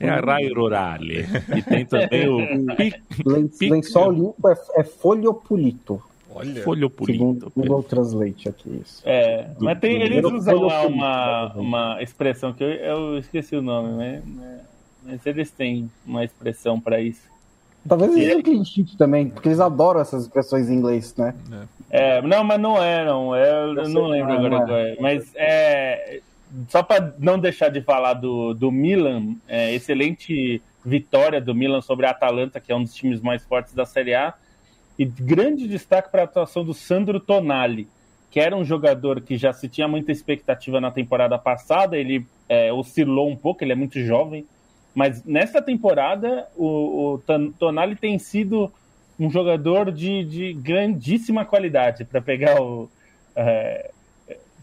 Speaker 1: É a Rai Rurale. E tem também o [laughs]
Speaker 3: Lençol limpo é, é foliopolito.
Speaker 1: Olha. Foliopolito.
Speaker 3: Google Translate aqui, isso.
Speaker 5: É, mas tem, eles usam lá uma, uma expressão que eu, eu esqueci o nome, né? Mas eles têm uma expressão para isso.
Speaker 3: Talvez eles tenham cliente sheet também, porque eles adoram essas expressões em inglês, né?
Speaker 5: É, não, mas não é, não. É, eu não, não lembro agora qual é. Mas é, só para não deixar de falar do, do Milan, é, excelente vitória do Milan sobre a Atalanta, que é um dos times mais fortes da Série A. E grande destaque para a atuação do Sandro Tonali, que era um jogador que já se tinha muita expectativa na temporada passada. Ele é, oscilou um pouco, ele é muito jovem. Mas nessa temporada, o, o Tonali tem sido um jogador de, de grandíssima qualidade, para pegar o é,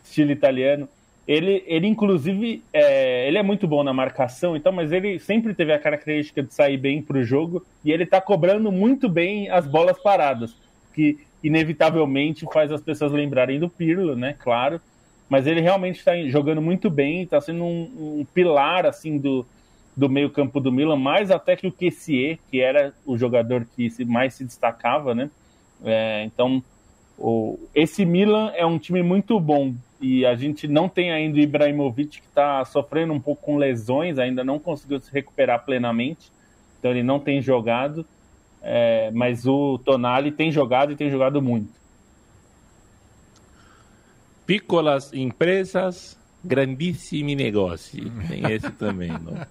Speaker 5: estilo italiano. Ele, ele inclusive, é, ele é muito bom na marcação, então, mas ele sempre teve a característica de sair bem para o jogo e ele está cobrando muito bem as bolas paradas, que inevitavelmente faz as pessoas lembrarem do Pirlo, né? Claro, mas ele realmente está jogando muito bem, está sendo um, um, pilar assim do, do meio campo do Milan, mais até que o Kessier, que era o jogador que mais se destacava, né? É, então, o, esse Milan é um time muito bom e a gente não tem ainda o Ibrahimovic que está sofrendo um pouco com lesões, ainda não conseguiu se recuperar plenamente, então ele não tem jogado, é, mas o Tonali tem jogado e tem jogado muito.
Speaker 1: Piccolas empresas, grandissimi negócios. Tem esse também, não?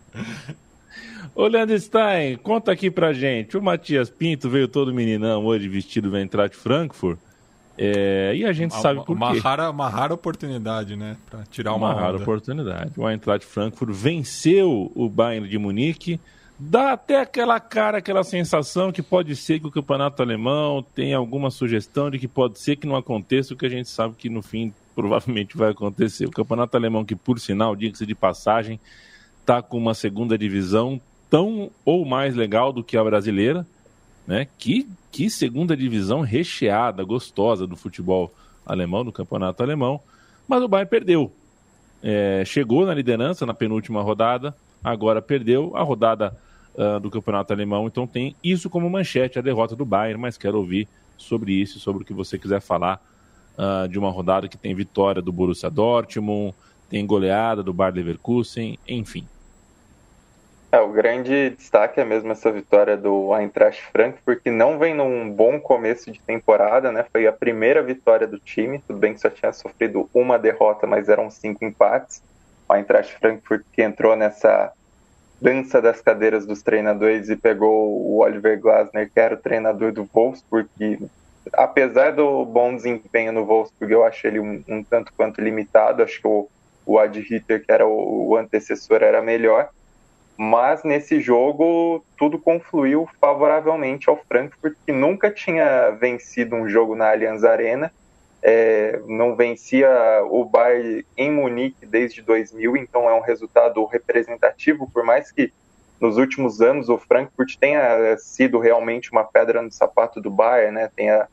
Speaker 1: Ô, Leandro Stein, conta aqui pra gente. O Matias Pinto veio todo meninão hoje vestido do Eintracht Frankfurt. É, e a gente uma, sabe por
Speaker 4: uma
Speaker 1: quê.
Speaker 4: Rara, uma rara oportunidade, né? Para tirar uma,
Speaker 1: uma rara oportunidade. O Eintracht Frankfurt venceu o Bayern de Munique. Dá até aquela cara, aquela sensação que pode ser que o campeonato alemão tenha alguma sugestão de que pode ser que não aconteça o que a gente sabe que no fim provavelmente vai acontecer. O campeonato alemão, que por sinal, diga-se de passagem, está com uma segunda divisão tão ou mais legal do que a brasileira, né? Que que segunda divisão recheada, gostosa do futebol alemão, do campeonato alemão. Mas o Bayern perdeu. É, chegou na liderança na penúltima rodada, agora perdeu a rodada uh, do campeonato alemão. Então tem isso como manchete, a derrota do Bayern. Mas quero ouvir sobre isso, sobre o que você quiser falar uh, de uma rodada que tem vitória do Borussia Dortmund, tem goleada do Bayer Leverkusen, enfim.
Speaker 2: É, o grande destaque é mesmo essa vitória do Eintracht Frankfurt, que não vem num bom começo de temporada, né? Foi a primeira vitória do time, tudo bem que só tinha sofrido uma derrota, mas eram cinco empates. O Eintracht Frankfurt que entrou nessa dança das cadeiras dos treinadores e pegou o Oliver Glasner, que era o treinador do Wolfsburg, que apesar do bom desempenho no Wolfsburg, eu acho ele um, um tanto quanto limitado, acho que o, o Ad Hitter, que era o, o antecessor, era melhor. Mas nesse jogo tudo confluiu favoravelmente ao Frankfurt, que nunca tinha vencido um jogo na Allianz Arena, é, não vencia o Bayern em Munique desde 2000, então é um resultado representativo, por mais que nos últimos anos o Frankfurt tenha sido realmente uma pedra no sapato do Bayern, né? tem a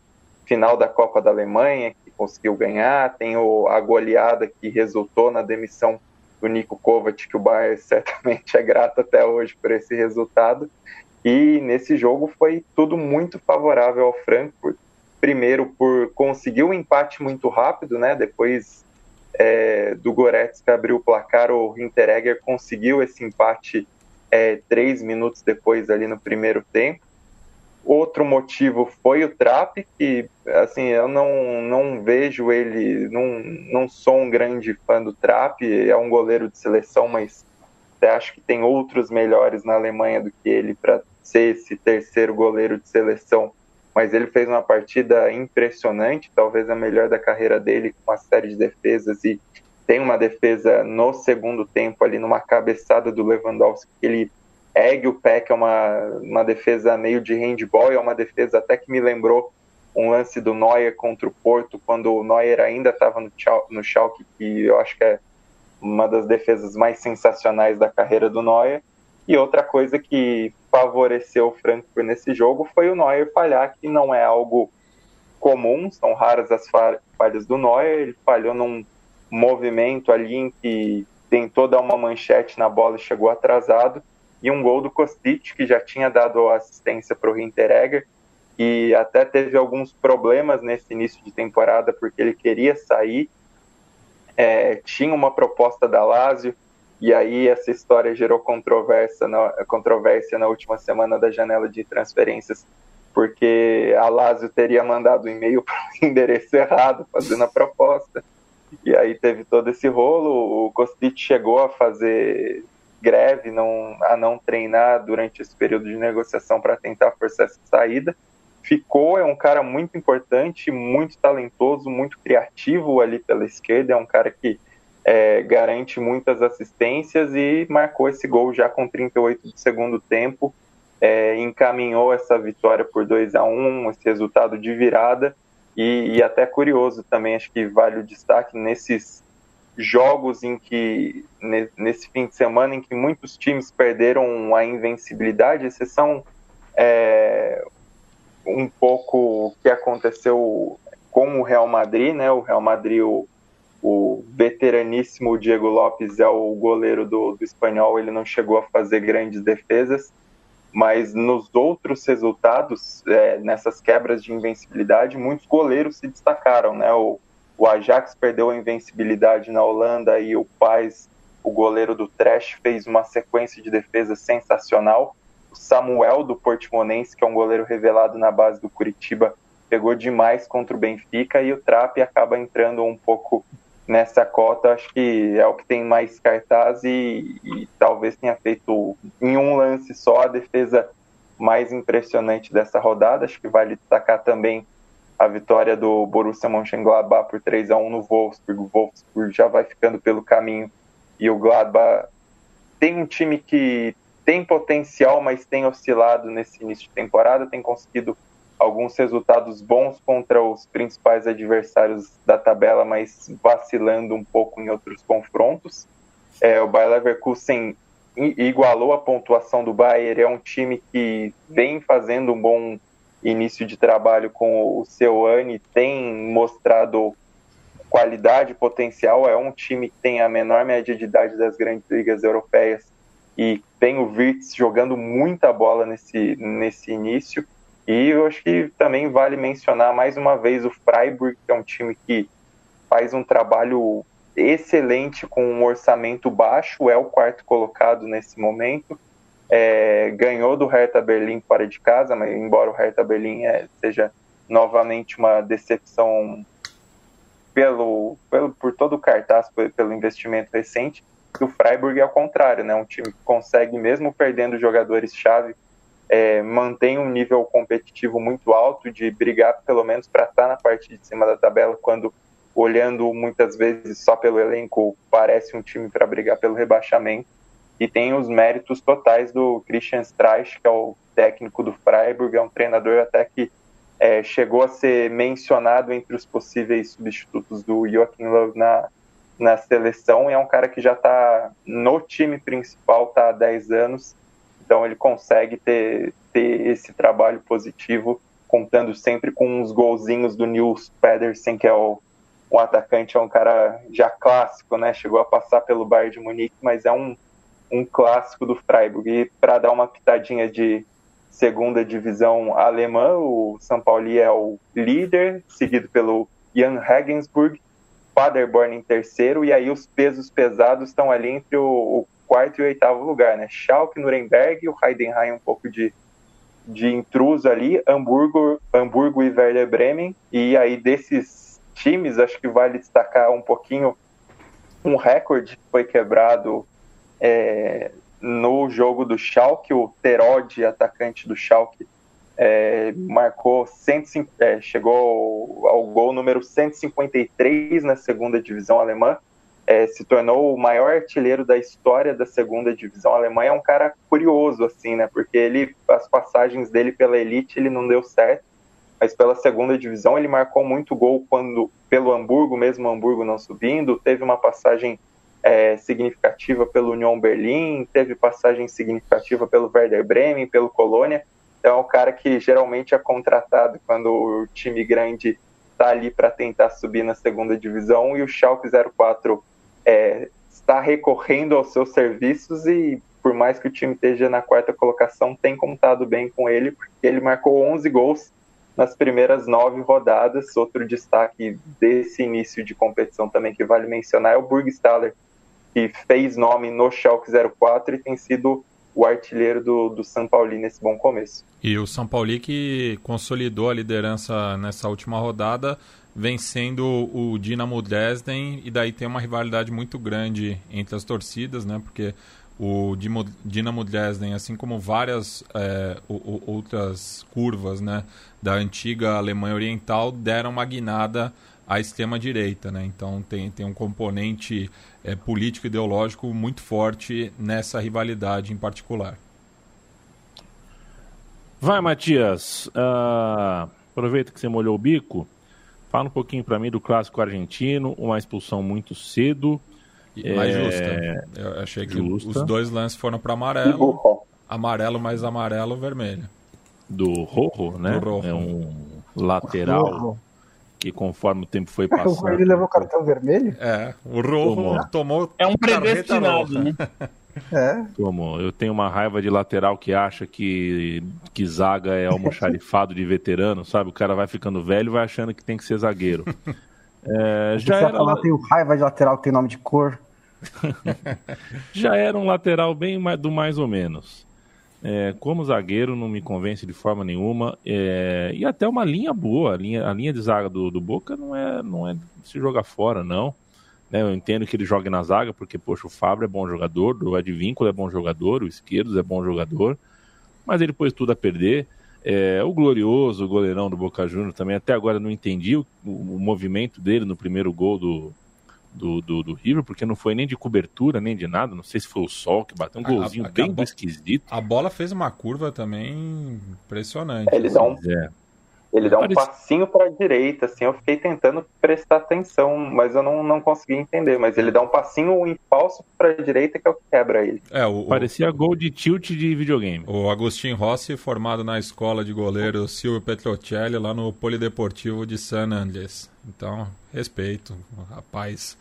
Speaker 2: final da Copa da Alemanha que conseguiu ganhar, tem o, a goleada que resultou na demissão do Nico Kovac, que o Bayern [laughs] certamente é grato até hoje por esse resultado. E nesse jogo foi tudo muito favorável ao Frankfurt. Primeiro por conseguir um empate muito rápido, né? Depois é, do Goretzka abrir o placar, o Hinteregger conseguiu esse empate é, três minutos depois ali no primeiro tempo. Outro motivo foi o Trap, que assim, eu não, não vejo ele, não, não sou um grande fã do Trap, é um goleiro de seleção, mas acho que tem outros melhores na Alemanha do que ele para ser esse terceiro goleiro de seleção. Mas ele fez uma partida impressionante, talvez a melhor da carreira dele, com uma série de defesas e tem uma defesa no segundo tempo ali numa cabeçada do Lewandowski que ele ergue o pé, que é uma, uma defesa meio de handball, é uma defesa até que me lembrou um lance do Neuer contra o Porto, quando o Neuer ainda estava no, no Schalke, que eu acho que é uma das defesas mais sensacionais da carreira do Neuer. E outra coisa que favoreceu o Frankfurt nesse jogo foi o Neuer falhar, que não é algo comum, são raras as falhas do Neuer, ele falhou num movimento ali em que tentou dar uma manchete na bola e chegou atrasado, e um gol do Kostic, que já tinha dado assistência para o Hinteregger, e até teve alguns problemas nesse início de temporada, porque ele queria sair, é, tinha uma proposta da Lazio, e aí essa história gerou controvérsia na, controvérsia na última semana da janela de transferências, porque a Lazio teria mandado um e-mail [laughs] para o endereço errado, fazendo a proposta, e aí teve todo esse rolo, o Kostic chegou a fazer greve, não, a não treinar durante esse período de negociação para tentar forçar essa saída. Ficou, é um cara muito importante, muito talentoso, muito criativo ali pela esquerda, é um cara que é, garante muitas assistências e marcou esse gol já com 38 de segundo tempo, é, encaminhou essa vitória por 2 a 1 esse resultado de virada, e, e até curioso também, acho que vale o destaque nesses jogos em que, nesse fim de semana, em que muitos times perderam a invencibilidade, exceção é, um pouco o que aconteceu com o Real Madrid, né? O Real Madrid, o, o veteraníssimo Diego Lopes é o goleiro do, do espanhol, ele não chegou a fazer grandes defesas, mas nos outros resultados, é, nessas quebras de invencibilidade, muitos goleiros se destacaram, né? O, o Ajax perdeu a invencibilidade na Holanda e o Paz, o goleiro do Trash, fez uma sequência de defesa sensacional. O Samuel do Portimonense, que é um goleiro revelado na base do Curitiba, pegou demais contra o Benfica e o Trap acaba entrando um pouco nessa cota. Acho que é o que tem mais cartaz e, e talvez tenha feito em um lance só a defesa mais impressionante dessa rodada. Acho que vale destacar também a vitória do Borussia Mönchengladbach por 3 a 1 no Wolfsburg. O Wolfsburg já vai ficando pelo caminho e o Gladbach tem um time que tem potencial, mas tem oscilado nesse início de temporada, tem conseguido alguns resultados bons contra os principais adversários da tabela, mas vacilando um pouco em outros confrontos. É, o Bayer Leverkusen igualou a pontuação do Bayern, é um time que vem fazendo um bom início de trabalho com o Seuane, tem mostrado qualidade, potencial, é um time que tem a menor média de idade das grandes ligas europeias e tem o Wirtz jogando muita bola nesse, nesse início. E eu acho que também vale mencionar mais uma vez o Freiburg, que é um time que faz um trabalho excelente com um orçamento baixo, é o quarto colocado nesse momento é, ganhou do Hertha Berlim fora de casa, mas embora o Hertha Berlim é, seja novamente uma decepção pelo, pelo, por todo o cartaz, pelo investimento recente, o Freiburg é o contrário, né? Um time que consegue, mesmo perdendo jogadores-chave, é, mantém um nível competitivo muito alto de brigar pelo menos para estar tá na parte de cima da tabela, quando olhando muitas vezes só pelo elenco parece um time para brigar pelo rebaixamento e tem os méritos totais do Christian Streich, que é o técnico do Freiburg, é um treinador até que é, chegou a ser mencionado entre os possíveis substitutos do Joachim Löw na, na seleção, e é um cara que já está no time principal tá há 10 anos, então ele consegue ter, ter esse trabalho positivo, contando sempre com uns golzinhos do Nils Pedersen, que é o, um atacante, é um cara já clássico, né? Chegou a passar pelo Bayern de Munique, mas é um um clássico do Freiburg. E para dar uma pitadinha de segunda divisão alemã, o São Paulo é o líder, seguido pelo Jan Regensburg, Paderborn em terceiro, e aí os pesos pesados estão ali entre o, o quarto e o oitavo lugar, né? Schalke, Nuremberg, o Heidenheim um pouco de de intruso ali, Hamburgo, Hamburgo e Werder Bremen. E aí desses times, acho que vale destacar um pouquinho um recorde que foi quebrado é, no jogo do Schalke, o Terode, atacante do Schalke, é, marcou 105, é, chegou ao gol número 153 na segunda divisão alemã, é, se tornou o maior artilheiro da história da segunda divisão alemã. É um cara curioso, assim, né? Porque ele, as passagens dele pela elite ele não deu certo, mas pela segunda divisão ele marcou muito gol quando pelo Hamburgo, mesmo Hamburgo não subindo, teve uma passagem é, significativa pelo Union Berlim, teve passagem significativa pelo Werder Bremen, pelo Colônia. Então é um cara que geralmente é contratado quando o time grande está ali para tentar subir na segunda divisão e o Schalke 04 é, está recorrendo aos seus serviços e por mais que o time esteja na quarta colocação, tem contado bem com ele, porque ele marcou 11 gols nas primeiras nove rodadas. Outro destaque desse início de competição também que vale mencionar é o Burgstaller, que fez nome no Schalke 04 e tem sido o artilheiro do, do São Paulo nesse bom começo.
Speaker 4: E o São Paulo que consolidou a liderança nessa última rodada, vencendo o Dinamo Dresden, e daí tem uma rivalidade muito grande entre as torcidas, né? Porque o Dinamo Dresden, assim como várias é, outras curvas né, da antiga Alemanha Oriental, deram uma guinada à extrema-direita. Né? Então tem, tem um componente é, político-ideológico muito forte nessa rivalidade em particular.
Speaker 1: Vai, Matias. Uh, aproveita que você molhou o bico. Fala um pouquinho para mim do clássico argentino, uma expulsão muito cedo.
Speaker 4: Mais é... justa. Eu achei que justa. os dois lances foram para amarelo. Amarelo mais amarelo, vermelho.
Speaker 1: Do Rojo, né? Do Rojo. É um lateral. Rojo que conforme o tempo foi [laughs] passando.
Speaker 3: ele levou cartão vermelho?
Speaker 4: É, o Rojo tomou. tomou
Speaker 5: é um predestinado, né? [laughs]
Speaker 1: É. Tomou. Eu tenho uma raiva de lateral que acha que, que zaga é almoxarifado de veterano, sabe? O cara vai ficando velho e vai achando que tem que ser zagueiro.
Speaker 3: É, [laughs] já era... falar, tenho raiva de lateral que tem nome de cor.
Speaker 1: já era um lateral bem do mais ou menos. É, como zagueiro, não me convence de forma nenhuma. É, e até uma linha boa. A linha, a linha de zaga do, do Boca não é, não é se jogar fora, não. Né, eu entendo que ele jogue na zaga, porque, poxa, o Fábio é bom jogador, o Advíncula é bom jogador, o Esquerdos é bom jogador, mas ele pôs tudo a perder. É, o glorioso o goleirão do Boca Juniors também, até agora não entendi o, o movimento dele no primeiro gol do, do, do, do, River, porque não foi nem de cobertura, nem de nada. Não sei se foi o sol que bateu um golzinho a, a, bem a esquisito.
Speaker 4: A bola fez uma curva também impressionante.
Speaker 2: É, ele dá um, é. ele dá um Parece... passinho para a direita, assim. Eu fiquei tentando prestar atenção, mas eu não, não consegui entender. Mas ele dá um passinho, um falso para a direita que é o que quebra ele.
Speaker 1: É, o, Parecia o... gol de tilt de videogame.
Speaker 4: O Agostinho Rossi, formado na escola de goleiro Silvio Petrocelli, lá no Polideportivo de San Andrés. Então, respeito, rapaz.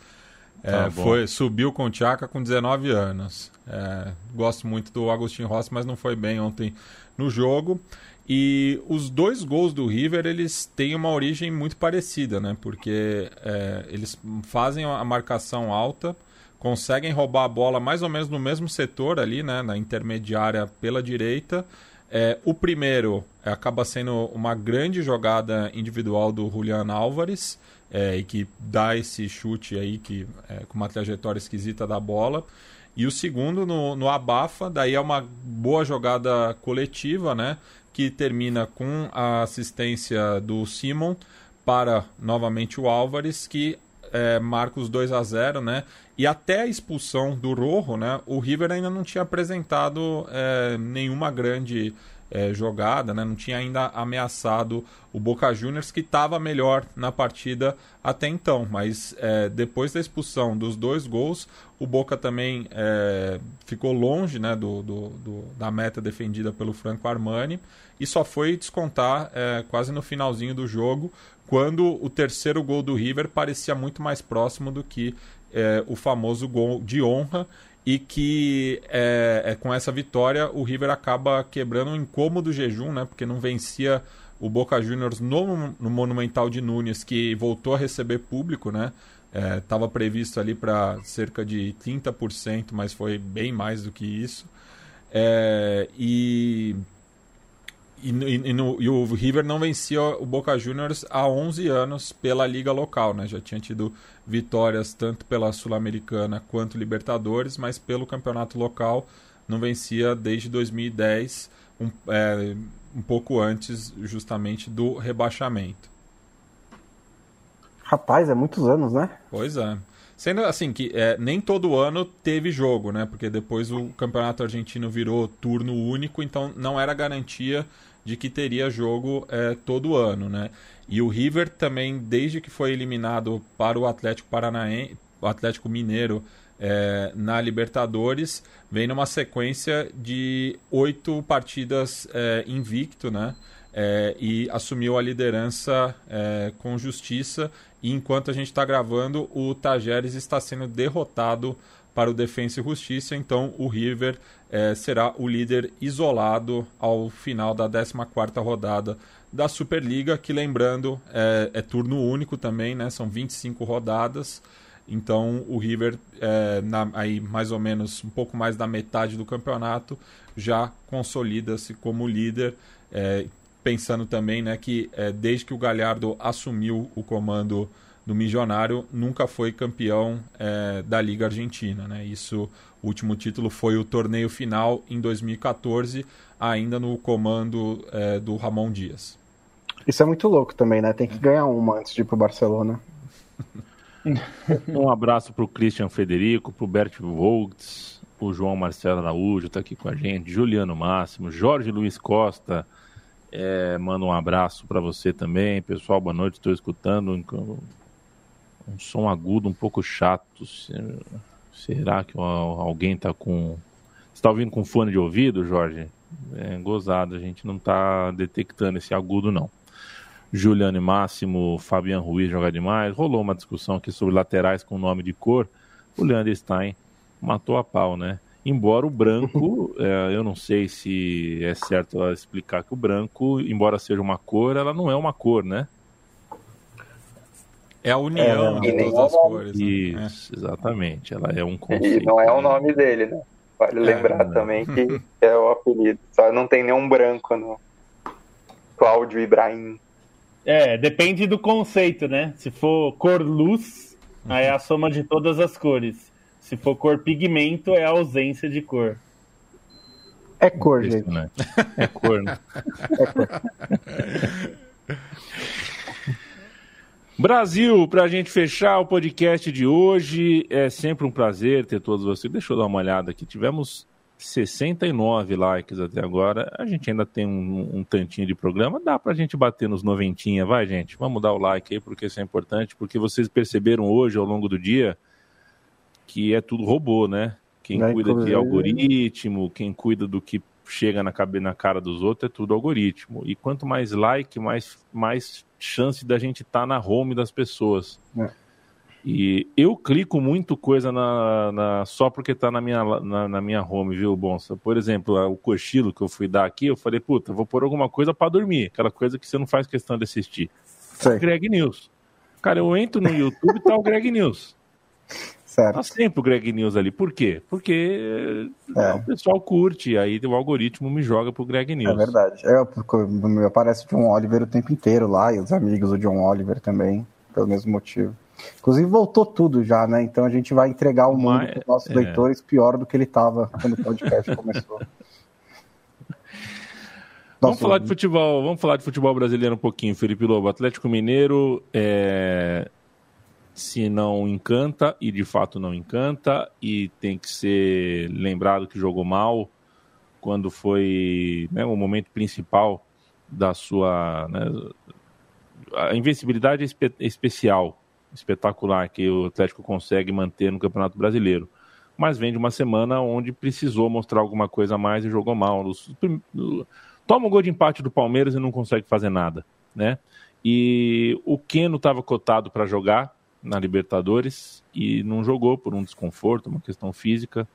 Speaker 4: É, tá foi, subiu com o Tchaka com 19 anos. É, gosto muito do Agostinho Rossi, mas não foi bem ontem no jogo. E os dois gols do River, eles têm uma origem muito parecida, né? Porque é, eles fazem a marcação alta, conseguem roubar a bola mais ou menos no mesmo setor ali, né? Na intermediária pela direita. É, o primeiro acaba sendo uma grande jogada individual do Julian Álvares, é, e que dá esse chute aí que é, com uma trajetória esquisita da bola. E o segundo no, no abafa, daí é uma boa jogada coletiva, né? Que termina com a assistência do Simon para novamente o Álvares, que é, marca os 2 a 0 né? E até a expulsão do Rojo, né? O River ainda não tinha apresentado é, nenhuma grande é, jogada, né? não tinha ainda ameaçado o Boca Juniors, que estava melhor na partida até então. Mas é, depois da expulsão dos dois gols, o Boca também é, ficou longe né, do, do, do, da meta defendida pelo Franco Armani e só foi descontar é, quase no finalzinho do jogo, quando o terceiro gol do River parecia muito mais próximo do que é, o famoso gol de honra e que é, é, com essa vitória o River acaba quebrando um incômodo jejum, né? Porque não vencia o Boca Juniors no, no Monumental de Nunes, que voltou a receber público, né? Estava é, previsto ali para cerca de 30%, mas foi bem mais do que isso. É, e, e, e, no, e, o River não vencia o Boca Juniors há 11 anos pela liga local, né? Já tinha tido vitórias tanto pela Sul-Americana quanto Libertadores, mas pelo campeonato local não vencia desde 2010, um, é, um pouco antes justamente do rebaixamento.
Speaker 3: Rapaz, é muitos anos, né?
Speaker 4: Pois é. Sendo assim que é, nem todo ano teve jogo, né? Porque depois o campeonato argentino virou turno único, então não era garantia de que teria jogo é, todo ano, né? E o River também, desde que foi eliminado para o Atlético Paranaense, o Atlético Mineiro é, na Libertadores, vem numa sequência de oito partidas é, invicto, né? É, e assumiu a liderança é, com justiça. E enquanto a gente está gravando, o Tajeres está sendo derrotado para o Defensa e Justiça. Então o River é, será o líder isolado ao final da 14 rodada da Superliga, que lembrando é, é, turno único também, né? São 25 rodadas. Então o River, é, na, aí mais ou menos um pouco mais da metade do campeonato, já consolida-se como líder. É, pensando também né, que é, desde que o Galhardo assumiu o comando do Milionário, nunca foi campeão é, da Liga Argentina. Né? Isso, o último título foi o torneio final em 2014, ainda no comando é, do Ramon Dias.
Speaker 3: Isso é muito louco também, né? Tem que ganhar uma antes de ir pro Barcelona.
Speaker 1: um abraço pro Christian Federico, pro Bert Volks, o João Marcelo Araújo tá aqui com a gente, Juliano Máximo, Jorge Luiz Costa, é, manda um abraço para você também. Pessoal, boa noite, estou escutando um, som agudo um pouco chato. Será que alguém está com. está ouvindo com fone de ouvido, Jorge? É gozado, a gente não está detectando esse agudo, não. Juliane Máximo, Fabiano Ruiz joga demais. Rolou uma discussão aqui sobre laterais com nome de cor. O Leandro Stein matou a pau, né? Embora o branco, [laughs] é, eu não sei se é certo explicar que o branco, embora seja uma cor, ela não é uma cor, né?
Speaker 4: É a união é, de todas as cores.
Speaker 1: Né? Isso, exatamente. Ela é um conceito.
Speaker 2: E não é o nome dele, né? Vale é, lembrar né? também que [laughs] é o apelido. Só não tem nenhum branco no Cláudio Ibrahim.
Speaker 5: É, depende do conceito, né? Se for cor luz, aí é a soma de todas as cores. Se for cor pigmento, é a ausência de cor.
Speaker 3: É cor, gente.
Speaker 1: Né? É cor, né? [laughs] É cor. [laughs] Brasil, para a gente fechar o podcast de hoje, é sempre um prazer ter todos vocês. Deixa eu dar uma olhada aqui. Tivemos 69 likes até agora. A gente ainda tem um, um tantinho de programa. Dá para a gente bater nos noventinha, vai, gente? Vamos dar o like aí, porque isso é importante. Porque vocês perceberam hoje, ao longo do dia, que é tudo robô, né? Quem Vai cuida de algoritmo, quem cuida do que chega na, cabeça, na cara dos outros, é tudo algoritmo. E quanto mais like, mais, mais chance da gente estar tá na home das pessoas. É. E eu clico muito coisa na, na só porque tá na minha, na, na, minha home, viu, Bonsa? Por exemplo, o cochilo que eu fui dar aqui, eu falei, puta, vou pôr alguma coisa para dormir. Aquela coisa que você não faz questão de assistir. Sei. Greg News. Cara, eu entro no YouTube e tá o Greg News. Certo. Tá sempre o Greg News ali. Por quê? Porque é. o pessoal curte, aí o algoritmo me joga pro Greg News.
Speaker 3: É verdade. É, me aparece o John Oliver o tempo inteiro lá, e os amigos do John Oliver também, pelo mesmo motivo. Inclusive voltou tudo já, né? Então a gente vai entregar o mundo para os nossos é. leitores pior do que ele estava quando o podcast [laughs] começou.
Speaker 1: Vamos falar de futebol, vamos falar de futebol brasileiro um pouquinho, Felipe Lobo. Atlético Mineiro é, se não encanta, e de fato não encanta, e tem que ser lembrado que jogou mal quando foi né, o momento principal da sua. Né, a invencibilidade é espe especial, espetacular, que o Atlético consegue manter no Campeonato Brasileiro. Mas vem de uma semana onde precisou mostrar alguma coisa a mais e jogou mal. Toma um gol de empate do Palmeiras e não consegue fazer nada. Né? E o Keno estava cotado para jogar, na Libertadores e não jogou por um desconforto, uma questão física.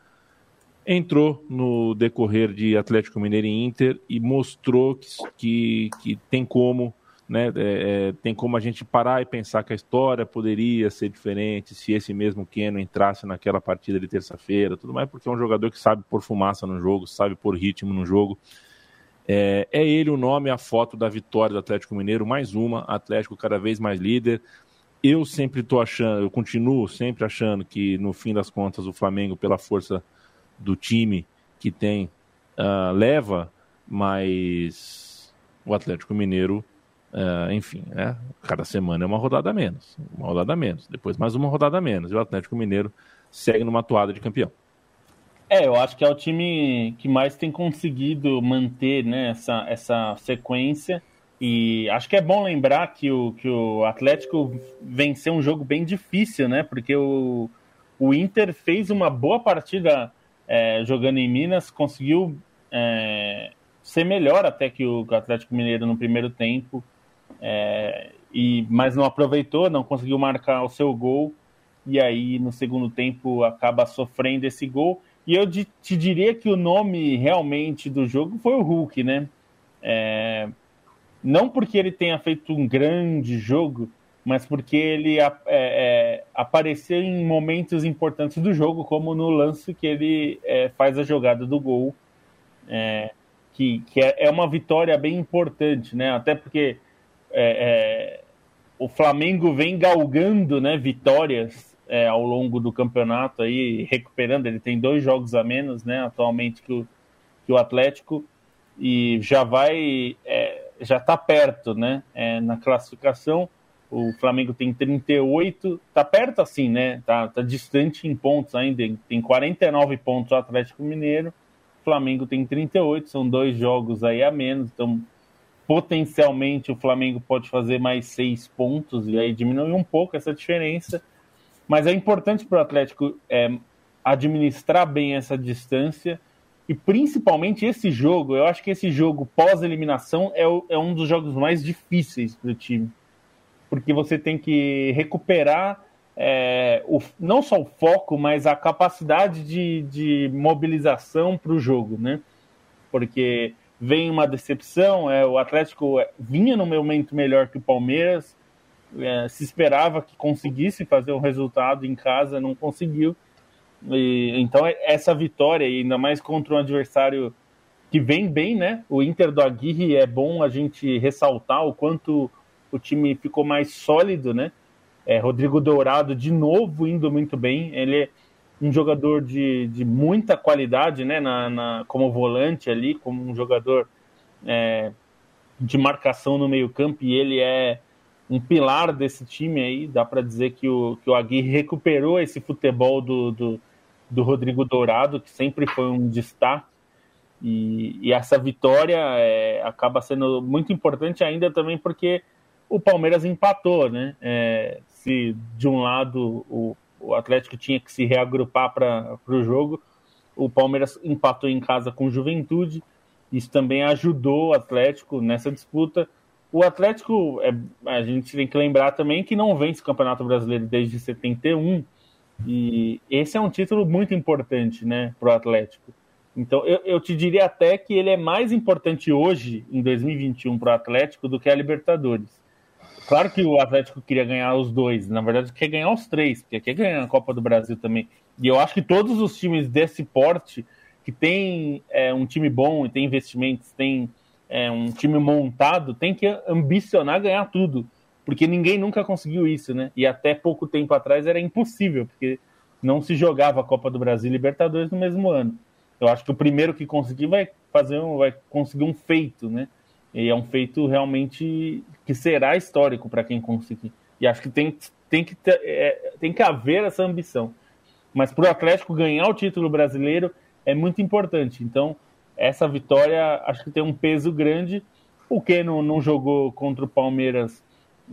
Speaker 1: Entrou no decorrer de Atlético Mineiro e Inter e mostrou que, que, que tem como né, é, é, tem como a gente parar e pensar que a história poderia ser diferente se esse mesmo Keno entrasse naquela partida de terça-feira, tudo mais, porque é um jogador que sabe pôr fumaça no jogo, sabe pôr ritmo no jogo. É, é ele o nome, a foto da vitória do Atlético Mineiro, mais uma, Atlético cada vez mais líder. Eu sempre estou achando, eu continuo sempre achando que no fim das contas o Flamengo, pela força do time que tem, uh, leva, mas o Atlético Mineiro, uh, enfim, né? Cada semana é uma rodada a menos, uma rodada a menos, depois mais uma rodada a menos, e o Atlético Mineiro segue numa toada de campeão.
Speaker 5: É, eu acho que é o time que mais tem conseguido manter né, essa, essa sequência. E acho que é bom lembrar que o, que o Atlético venceu um jogo bem difícil, né? Porque o, o Inter fez uma boa partida é, jogando em Minas, conseguiu é, ser melhor até que o, Atlético Mineiro no primeiro tempo, é, e, mas não aproveitou, não conseguiu marcar o seu gol, e aí no segundo tempo acaba sofrendo esse gol. E eu te diria que o nome realmente do jogo foi o Hulk, né? Não porque ele tenha feito um grande jogo, mas porque ele é, é, apareceu em momentos importantes do jogo, como no lance que ele é, faz a jogada do gol, é, que, que é, é, uma vitória bem importante, né? Até porque é, o Flamengo vem galgando né, vitórias ao longo do campeonato aí, recuperando. Ele tem dois jogos a menos, né, atualmente que o, que o Atlético e já vai, já está perto, né, é, na classificação. O Flamengo tem 38, tá perto assim, né? Tá, tá distante em pontos ainda. Tem 49 pontos o Atlético Mineiro. O Flamengo tem 38, são dois jogos aí a menos. Então, potencialmente o Flamengo pode fazer mais seis pontos e aí diminui um pouco essa diferença. Mas é importante para o Atlético é, administrar bem essa distância e principalmente esse jogo. Eu acho que esse jogo pós-eliminação é, é, um dos jogos mais difíceis para o time, porque você tem que recuperar é, o, não só o foco, mas a capacidade de, de mobilização para o jogo, né? Porque vem uma decepção, é, o Atlético vinha no momento melhor que o Palmeiras, é, se esperava que conseguisse fazer um resultado em casa, não conseguiu. E, então, é, essa vitória, ainda mais contra um adversário que vem bem, né? O Inter do Aguirre é bom a gente ressaltar o quanto o time ficou mais sólido, né? É, Rodrigo Dourado, de novo, indo muito bem. Ele é um jogador de, de muita qualidade, né? Na, na como volante ali, como um jogador é, de marcação no meio-campo, e ele é um pilar desse time aí. Dá para dizer que o, que o Aguirre recuperou esse futebol do, do, do Rodrigo Dourado, que sempre foi um destaque. E, e essa vitória é, acaba sendo muito importante ainda também porque o Palmeiras empatou, né? É, se de um lado o, o Atlético tinha que se reagrupar para o jogo, o Palmeiras empatou em casa com Juventude. Isso também ajudou o Atlético nessa disputa. O Atlético, é, a gente tem que lembrar também que não vence o Campeonato Brasileiro desde 71, e esse é um título muito importante né, para o Atlético. Então, eu, eu, te diria até que ele é mais importante hoje, em 2021, para o Atlético, do que a Libertadores. Claro que o Atlético queria ganhar os dois, na verdade, quer ganhar os três, porque quer ganhar a Copa do Brasil também. E eu acho que todos os times desse porte, que tem é, um time bom e tem investimentos, tem é, um time montado tem que ambicionar ganhar tudo, porque ninguém nunca conseguiu isso, né? E até pouco tempo atrás era impossível, porque não se jogava a Copa do Brasil e Libertadores no mesmo ano. Eu acho que o primeiro que conseguir vai fazer um, vai conseguir um feito, né? E é um feito realmente que será histórico para quem conseguir. E acho que tem, tem, que é, tem que haver essa ambição. Mas para o Atlético ganhar o título brasileiro é muito importante. Então, essa vitória acho que tem um peso grande. O que não jogou contra o Palmeiras,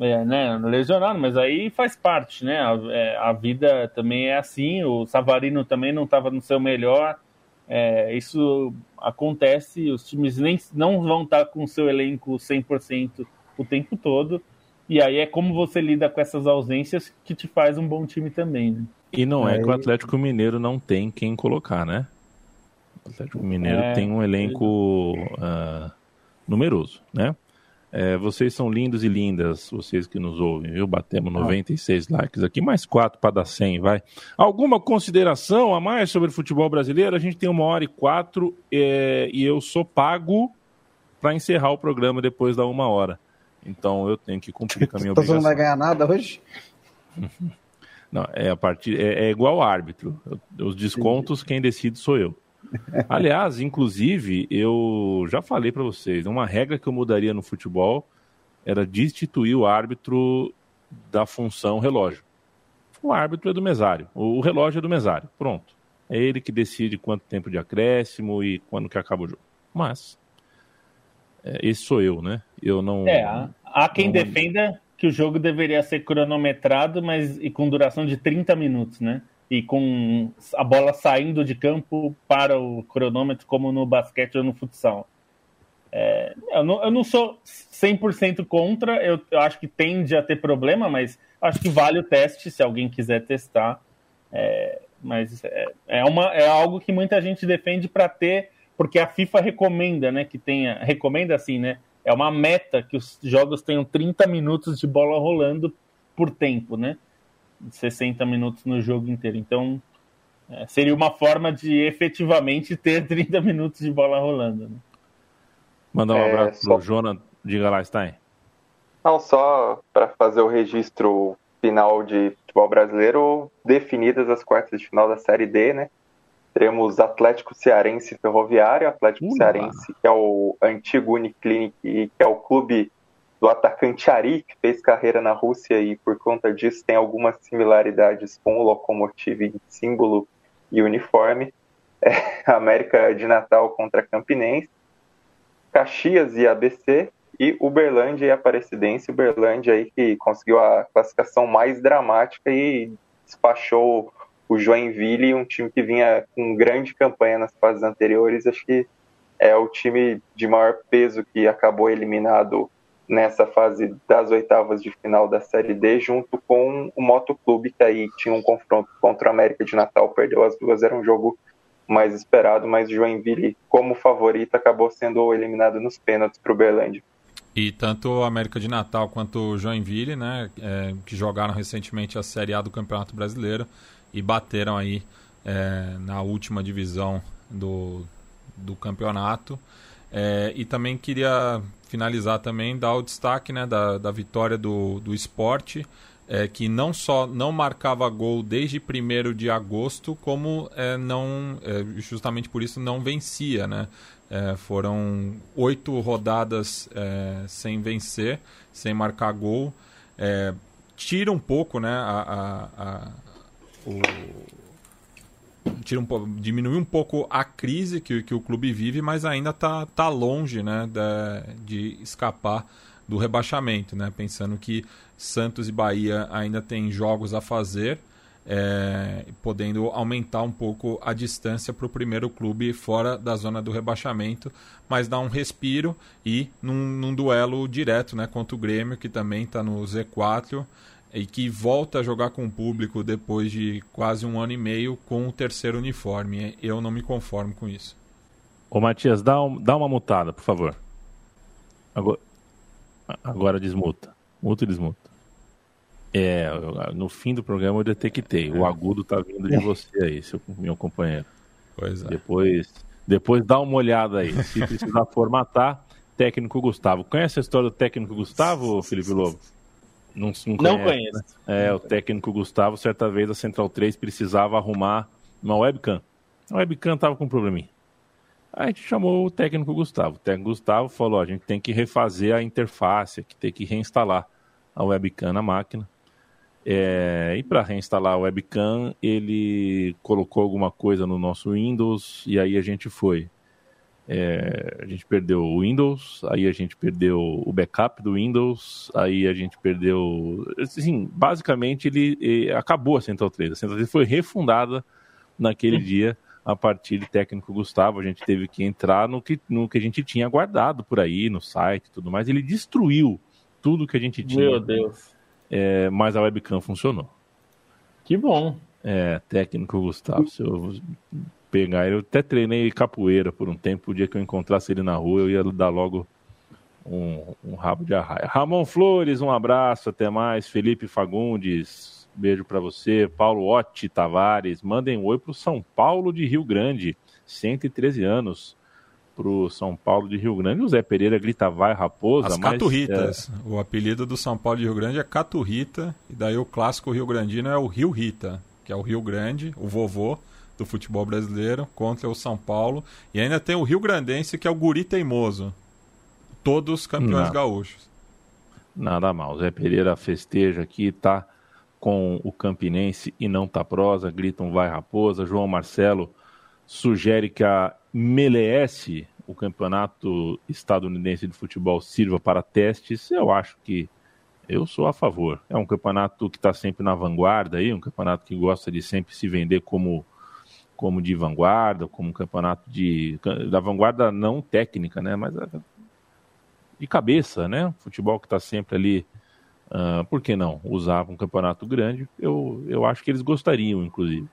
Speaker 5: é, né, lesionado, mas aí faz parte, né? A, é, a, vida também é assim. O Savarino também não estava no seu melhor. É, isso acontece. Os times nem não vão estar com o seu elenco 100% o tempo todo. E aí é como você lida com essas ausências que te faz um bom time também. Né?
Speaker 1: E não é que o Atlético Mineiro não tem quem colocar, né? O Atlético Mineiro é, tem um elenco uh, numeroso, né? É, vocês são lindos e lindas, vocês que nos ouvem, viu? Batemos 96 ah. likes aqui, mais quatro para dar 100, vai. Alguma consideração a mais sobre o futebol brasileiro? A gente tem uma hora e quatro é, e eu sou pago para encerrar o programa depois da uma hora. Então eu tenho que cumprir com a minha [laughs]
Speaker 3: obrigação.
Speaker 1: Você
Speaker 3: não vai ganhar nada hoje? [laughs]
Speaker 1: Não, é a partir é, é igual árbitro. Os descontos quem decide sou eu. Aliás, inclusive, eu já falei para vocês, uma regra que eu mudaria no futebol era destituir o árbitro da função relógio. O árbitro é do mesário, o relógio é do mesário, pronto. É ele que decide quanto tempo de acréscimo e quando que acaba o jogo. Mas é, esse sou eu, né? Eu não.
Speaker 5: É, há quem não... defenda que o jogo deveria ser cronometrado, mas e com duração de 30 minutos, né? E com a bola saindo de campo para o cronômetro, como no basquete ou no futsal. É, eu, não, eu, não, sou 100% contra, eu, eu, acho que tende a ter problema, mas acho que vale o teste se alguém quiser testar. É, mas é, é, uma, é algo que muita gente defende para ter, porque a FIFA recomenda, né, que tenha, recomenda assim, né, é uma meta que os jogos tenham 30 minutos de bola rolando por tempo, né, 60 minutos no jogo inteiro. Então, é, seria uma forma de efetivamente ter [laughs] 30 minutos de bola rolando. Né?
Speaker 1: Mandar um é, abraço só... pro Jonas. Diga lá, Stein.
Speaker 2: Não, só para fazer o registro final de futebol brasileiro, definidas as quartas de final da Série D, né? Teremos Atlético Cearense Ferroviário, Atlético. Cearense, que é o antigo Uniclinic, que é o clube do atacante Ari, que fez carreira na Rússia e por conta disso tem algumas similaridades com o Lokomotiv em símbolo e uniforme. É, América de Natal contra Campinense. Caxias e ABC, e Uberlândia e Aparecidense. Uberlândia aí que conseguiu a classificação mais dramática e despachou o Joinville, um time que vinha com grande campanha nas fases anteriores. Acho que é o time de maior peso que acabou eliminado nessa fase das oitavas de final da Série D, junto com o Moto Clube, que aí tinha um confronto contra o América de Natal, perdeu as duas, era um jogo mais esperado, mas Joinville, como favorito, acabou sendo eliminado nos pênaltis para o Berlândia.
Speaker 4: E tanto o América de Natal quanto o Joinville, né, é, que jogaram recentemente a Série A do Campeonato Brasileiro e bateram aí é, na última divisão do, do campeonato. É, e também queria finalizar também, dar o destaque né, da, da vitória do, do esporte, é, que não só não marcava gol desde 1 de agosto, como é, não é, justamente por isso não vencia. Né? É, foram oito rodadas é, sem vencer, sem marcar gol. Tira um pouco né, a, a, a o, tira um, diminui um pouco a crise que, que o clube vive, mas ainda está tá longe né, de, escapar do rebaixamento, né? Pensando que Santos e Bahia ainda têm jogos a fazer, é, podendo aumentar um pouco a distância para o primeiro clube fora da zona do rebaixamento, mas dá um respiro e num, num duelo direto né, contra o Grêmio, que também está no Z4 e que volta a jogar com o público depois de quase um ano e meio com o terceiro uniforme. Eu não me conformo com isso.
Speaker 1: Ô Matias, dá, um, dá uma mutada, por favor. Agora, agora desmuta. Muta e desmuta. É, no fim do programa eu detectei. O é. agudo tá vindo de você aí, seu, meu companheiro. Pois é. Depois, depois dá uma olhada aí. Se precisar formatar, técnico Gustavo. Conhece a história do técnico Gustavo, Felipe Lobo?
Speaker 5: Não, não, conhece, não conheço.
Speaker 1: Né? É, o técnico Gustavo, certa vez a Central 3 precisava arrumar uma webcam. A webcam tava com um probleminha. Aí a gente chamou o técnico Gustavo. O técnico Gustavo falou: a gente tem que refazer a interface, que tem que reinstalar a webcam na máquina. É, e para reinstalar a webcam, ele colocou alguma coisa no nosso Windows e aí a gente foi. É, a gente perdeu o Windows, aí a gente perdeu o backup do Windows, aí a gente perdeu. Assim, basicamente, ele, ele acabou a Central 3. A Central 3 foi refundada naquele dia a partir de técnico Gustavo. A gente teve que entrar no que, no que a gente tinha guardado por aí, no site e tudo mais. Ele destruiu tudo que a gente tinha.
Speaker 5: Meu Deus
Speaker 1: é, mas a webcam funcionou.
Speaker 5: Que bom.
Speaker 1: É, técnico Gustavo. Se eu pegar ele, eu até treinei capoeira por um tempo. O dia que eu encontrasse ele na rua, eu ia dar logo um, um rabo de arraia. Ramon Flores, um abraço, até mais. Felipe Fagundes, beijo para você. Paulo Otti Tavares, mandem um oi pro São Paulo de Rio Grande, 113 anos. pro São Paulo de Rio Grande. O Zé Pereira grita vai raposa.
Speaker 4: As
Speaker 1: mas,
Speaker 4: Caturritas. É... O apelido do São Paulo de Rio Grande é Caturrita. E daí o clássico Rio Grandino é o Rio Rita, que é o Rio Grande, o vovô do futebol brasileiro, contra o São Paulo. E ainda tem o Rio Grandense, que é o Guri Teimoso. Todos campeões Não. gaúchos.
Speaker 1: Nada mal. Zé Pereira festeja aqui, tá com o Campinense e não tá prosa, gritam vai raposa. João Marcelo sugere que a Meleece, o campeonato estadunidense de futebol, sirva para testes. Eu acho que eu sou a favor. É um campeonato que está sempre na vanguarda aí, um campeonato que gosta de sempre se vender como como de vanguarda, como um campeonato de da vanguarda não técnica, né, mas de cabeça, né? Futebol que está sempre ali, uh, por que não usar um campeonato grande? Eu, eu acho que eles gostariam, inclusive,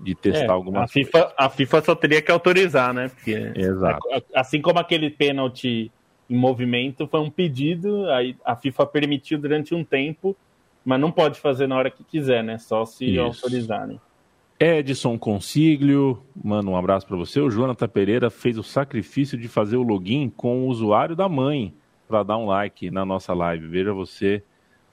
Speaker 1: de testar é, alguma
Speaker 5: a FIFA, a FIFA só teria que autorizar, né? Porque,
Speaker 1: Exato.
Speaker 5: Assim como aquele pênalti em movimento foi um pedido, aí a FIFA permitiu durante um tempo, mas não pode fazer na hora que quiser, né? Só se Isso. autorizarem.
Speaker 1: Edson Consiglio, mano, um abraço para você. O Jonathan Pereira fez o sacrifício de fazer o login com o usuário da mãe para dar um like na nossa live. Veja você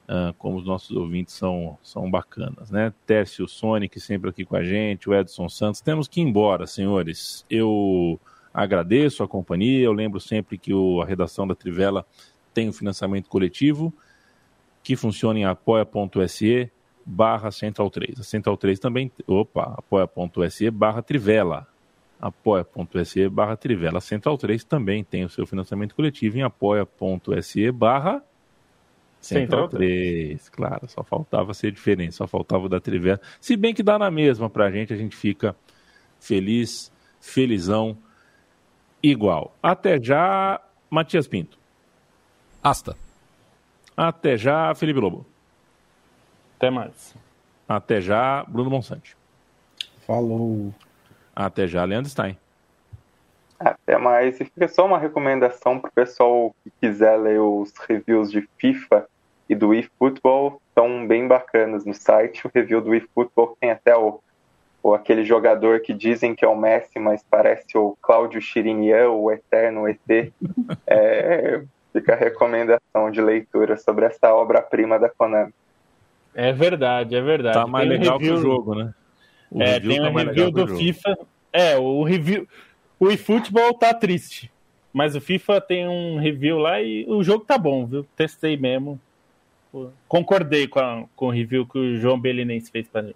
Speaker 1: uh, como os nossos ouvintes são, são bacanas, né? Tércio Sonic sempre aqui com a gente, o Edson Santos. Temos que ir embora, senhores. Eu agradeço a companhia. Eu lembro sempre que o, a redação da Trivela tem o financiamento coletivo que funciona em apoia.se barra Central 3. A Central 3 também, opa, apoia.se barra Trivela apoia.se barra Trivela Central 3 também tem o seu financiamento coletivo em apoia.se barra Central 3. Claro, só faltava ser diferente, só faltava o da Trivela. Se bem que dá na mesma pra gente, a gente fica feliz, felizão, igual. Até já, Matias Pinto.
Speaker 4: Asta.
Speaker 1: Até já, Felipe Lobo.
Speaker 5: Até mais.
Speaker 1: Até já, Bruno Monsante.
Speaker 3: Falou.
Speaker 1: Até já, Leandro Stein.
Speaker 2: Até mais. E fica só uma recomendação para o pessoal que quiser ler os reviews de FIFA e do eFootball. Estão bem bacanas no site. O review do eFootball tem até o, o aquele jogador que dizem que é o Messi, mas parece o Cláudio Chirinian, o eterno ET. [laughs] É, fica a recomendação de leitura sobre essa obra-prima da Konami.
Speaker 5: É verdade, é verdade.
Speaker 1: Tá mais tem legal review... que o jogo, né?
Speaker 5: O é, tem tá um review do FIFA. É, o review. O eFootball tá triste. Mas o FIFA tem um review lá e o jogo tá bom, viu? Testei mesmo. Concordei com, a, com o review que o João Belinense fez pra gente.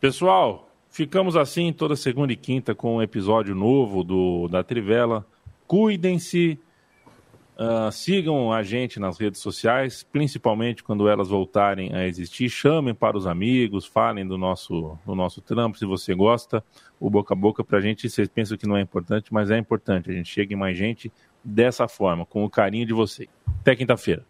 Speaker 1: Pessoal, ficamos assim toda segunda e quinta com um episódio novo do da Trivela. Cuidem-se, Uh, sigam a gente nas redes sociais, principalmente quando elas voltarem a existir. Chamem para os amigos, falem do nosso, do nosso trampo, se você gosta. O boca a boca para a gente, vocês pensam que não é importante, mas é importante. A gente chega em mais gente dessa forma, com o carinho de vocês. Até quinta-feira.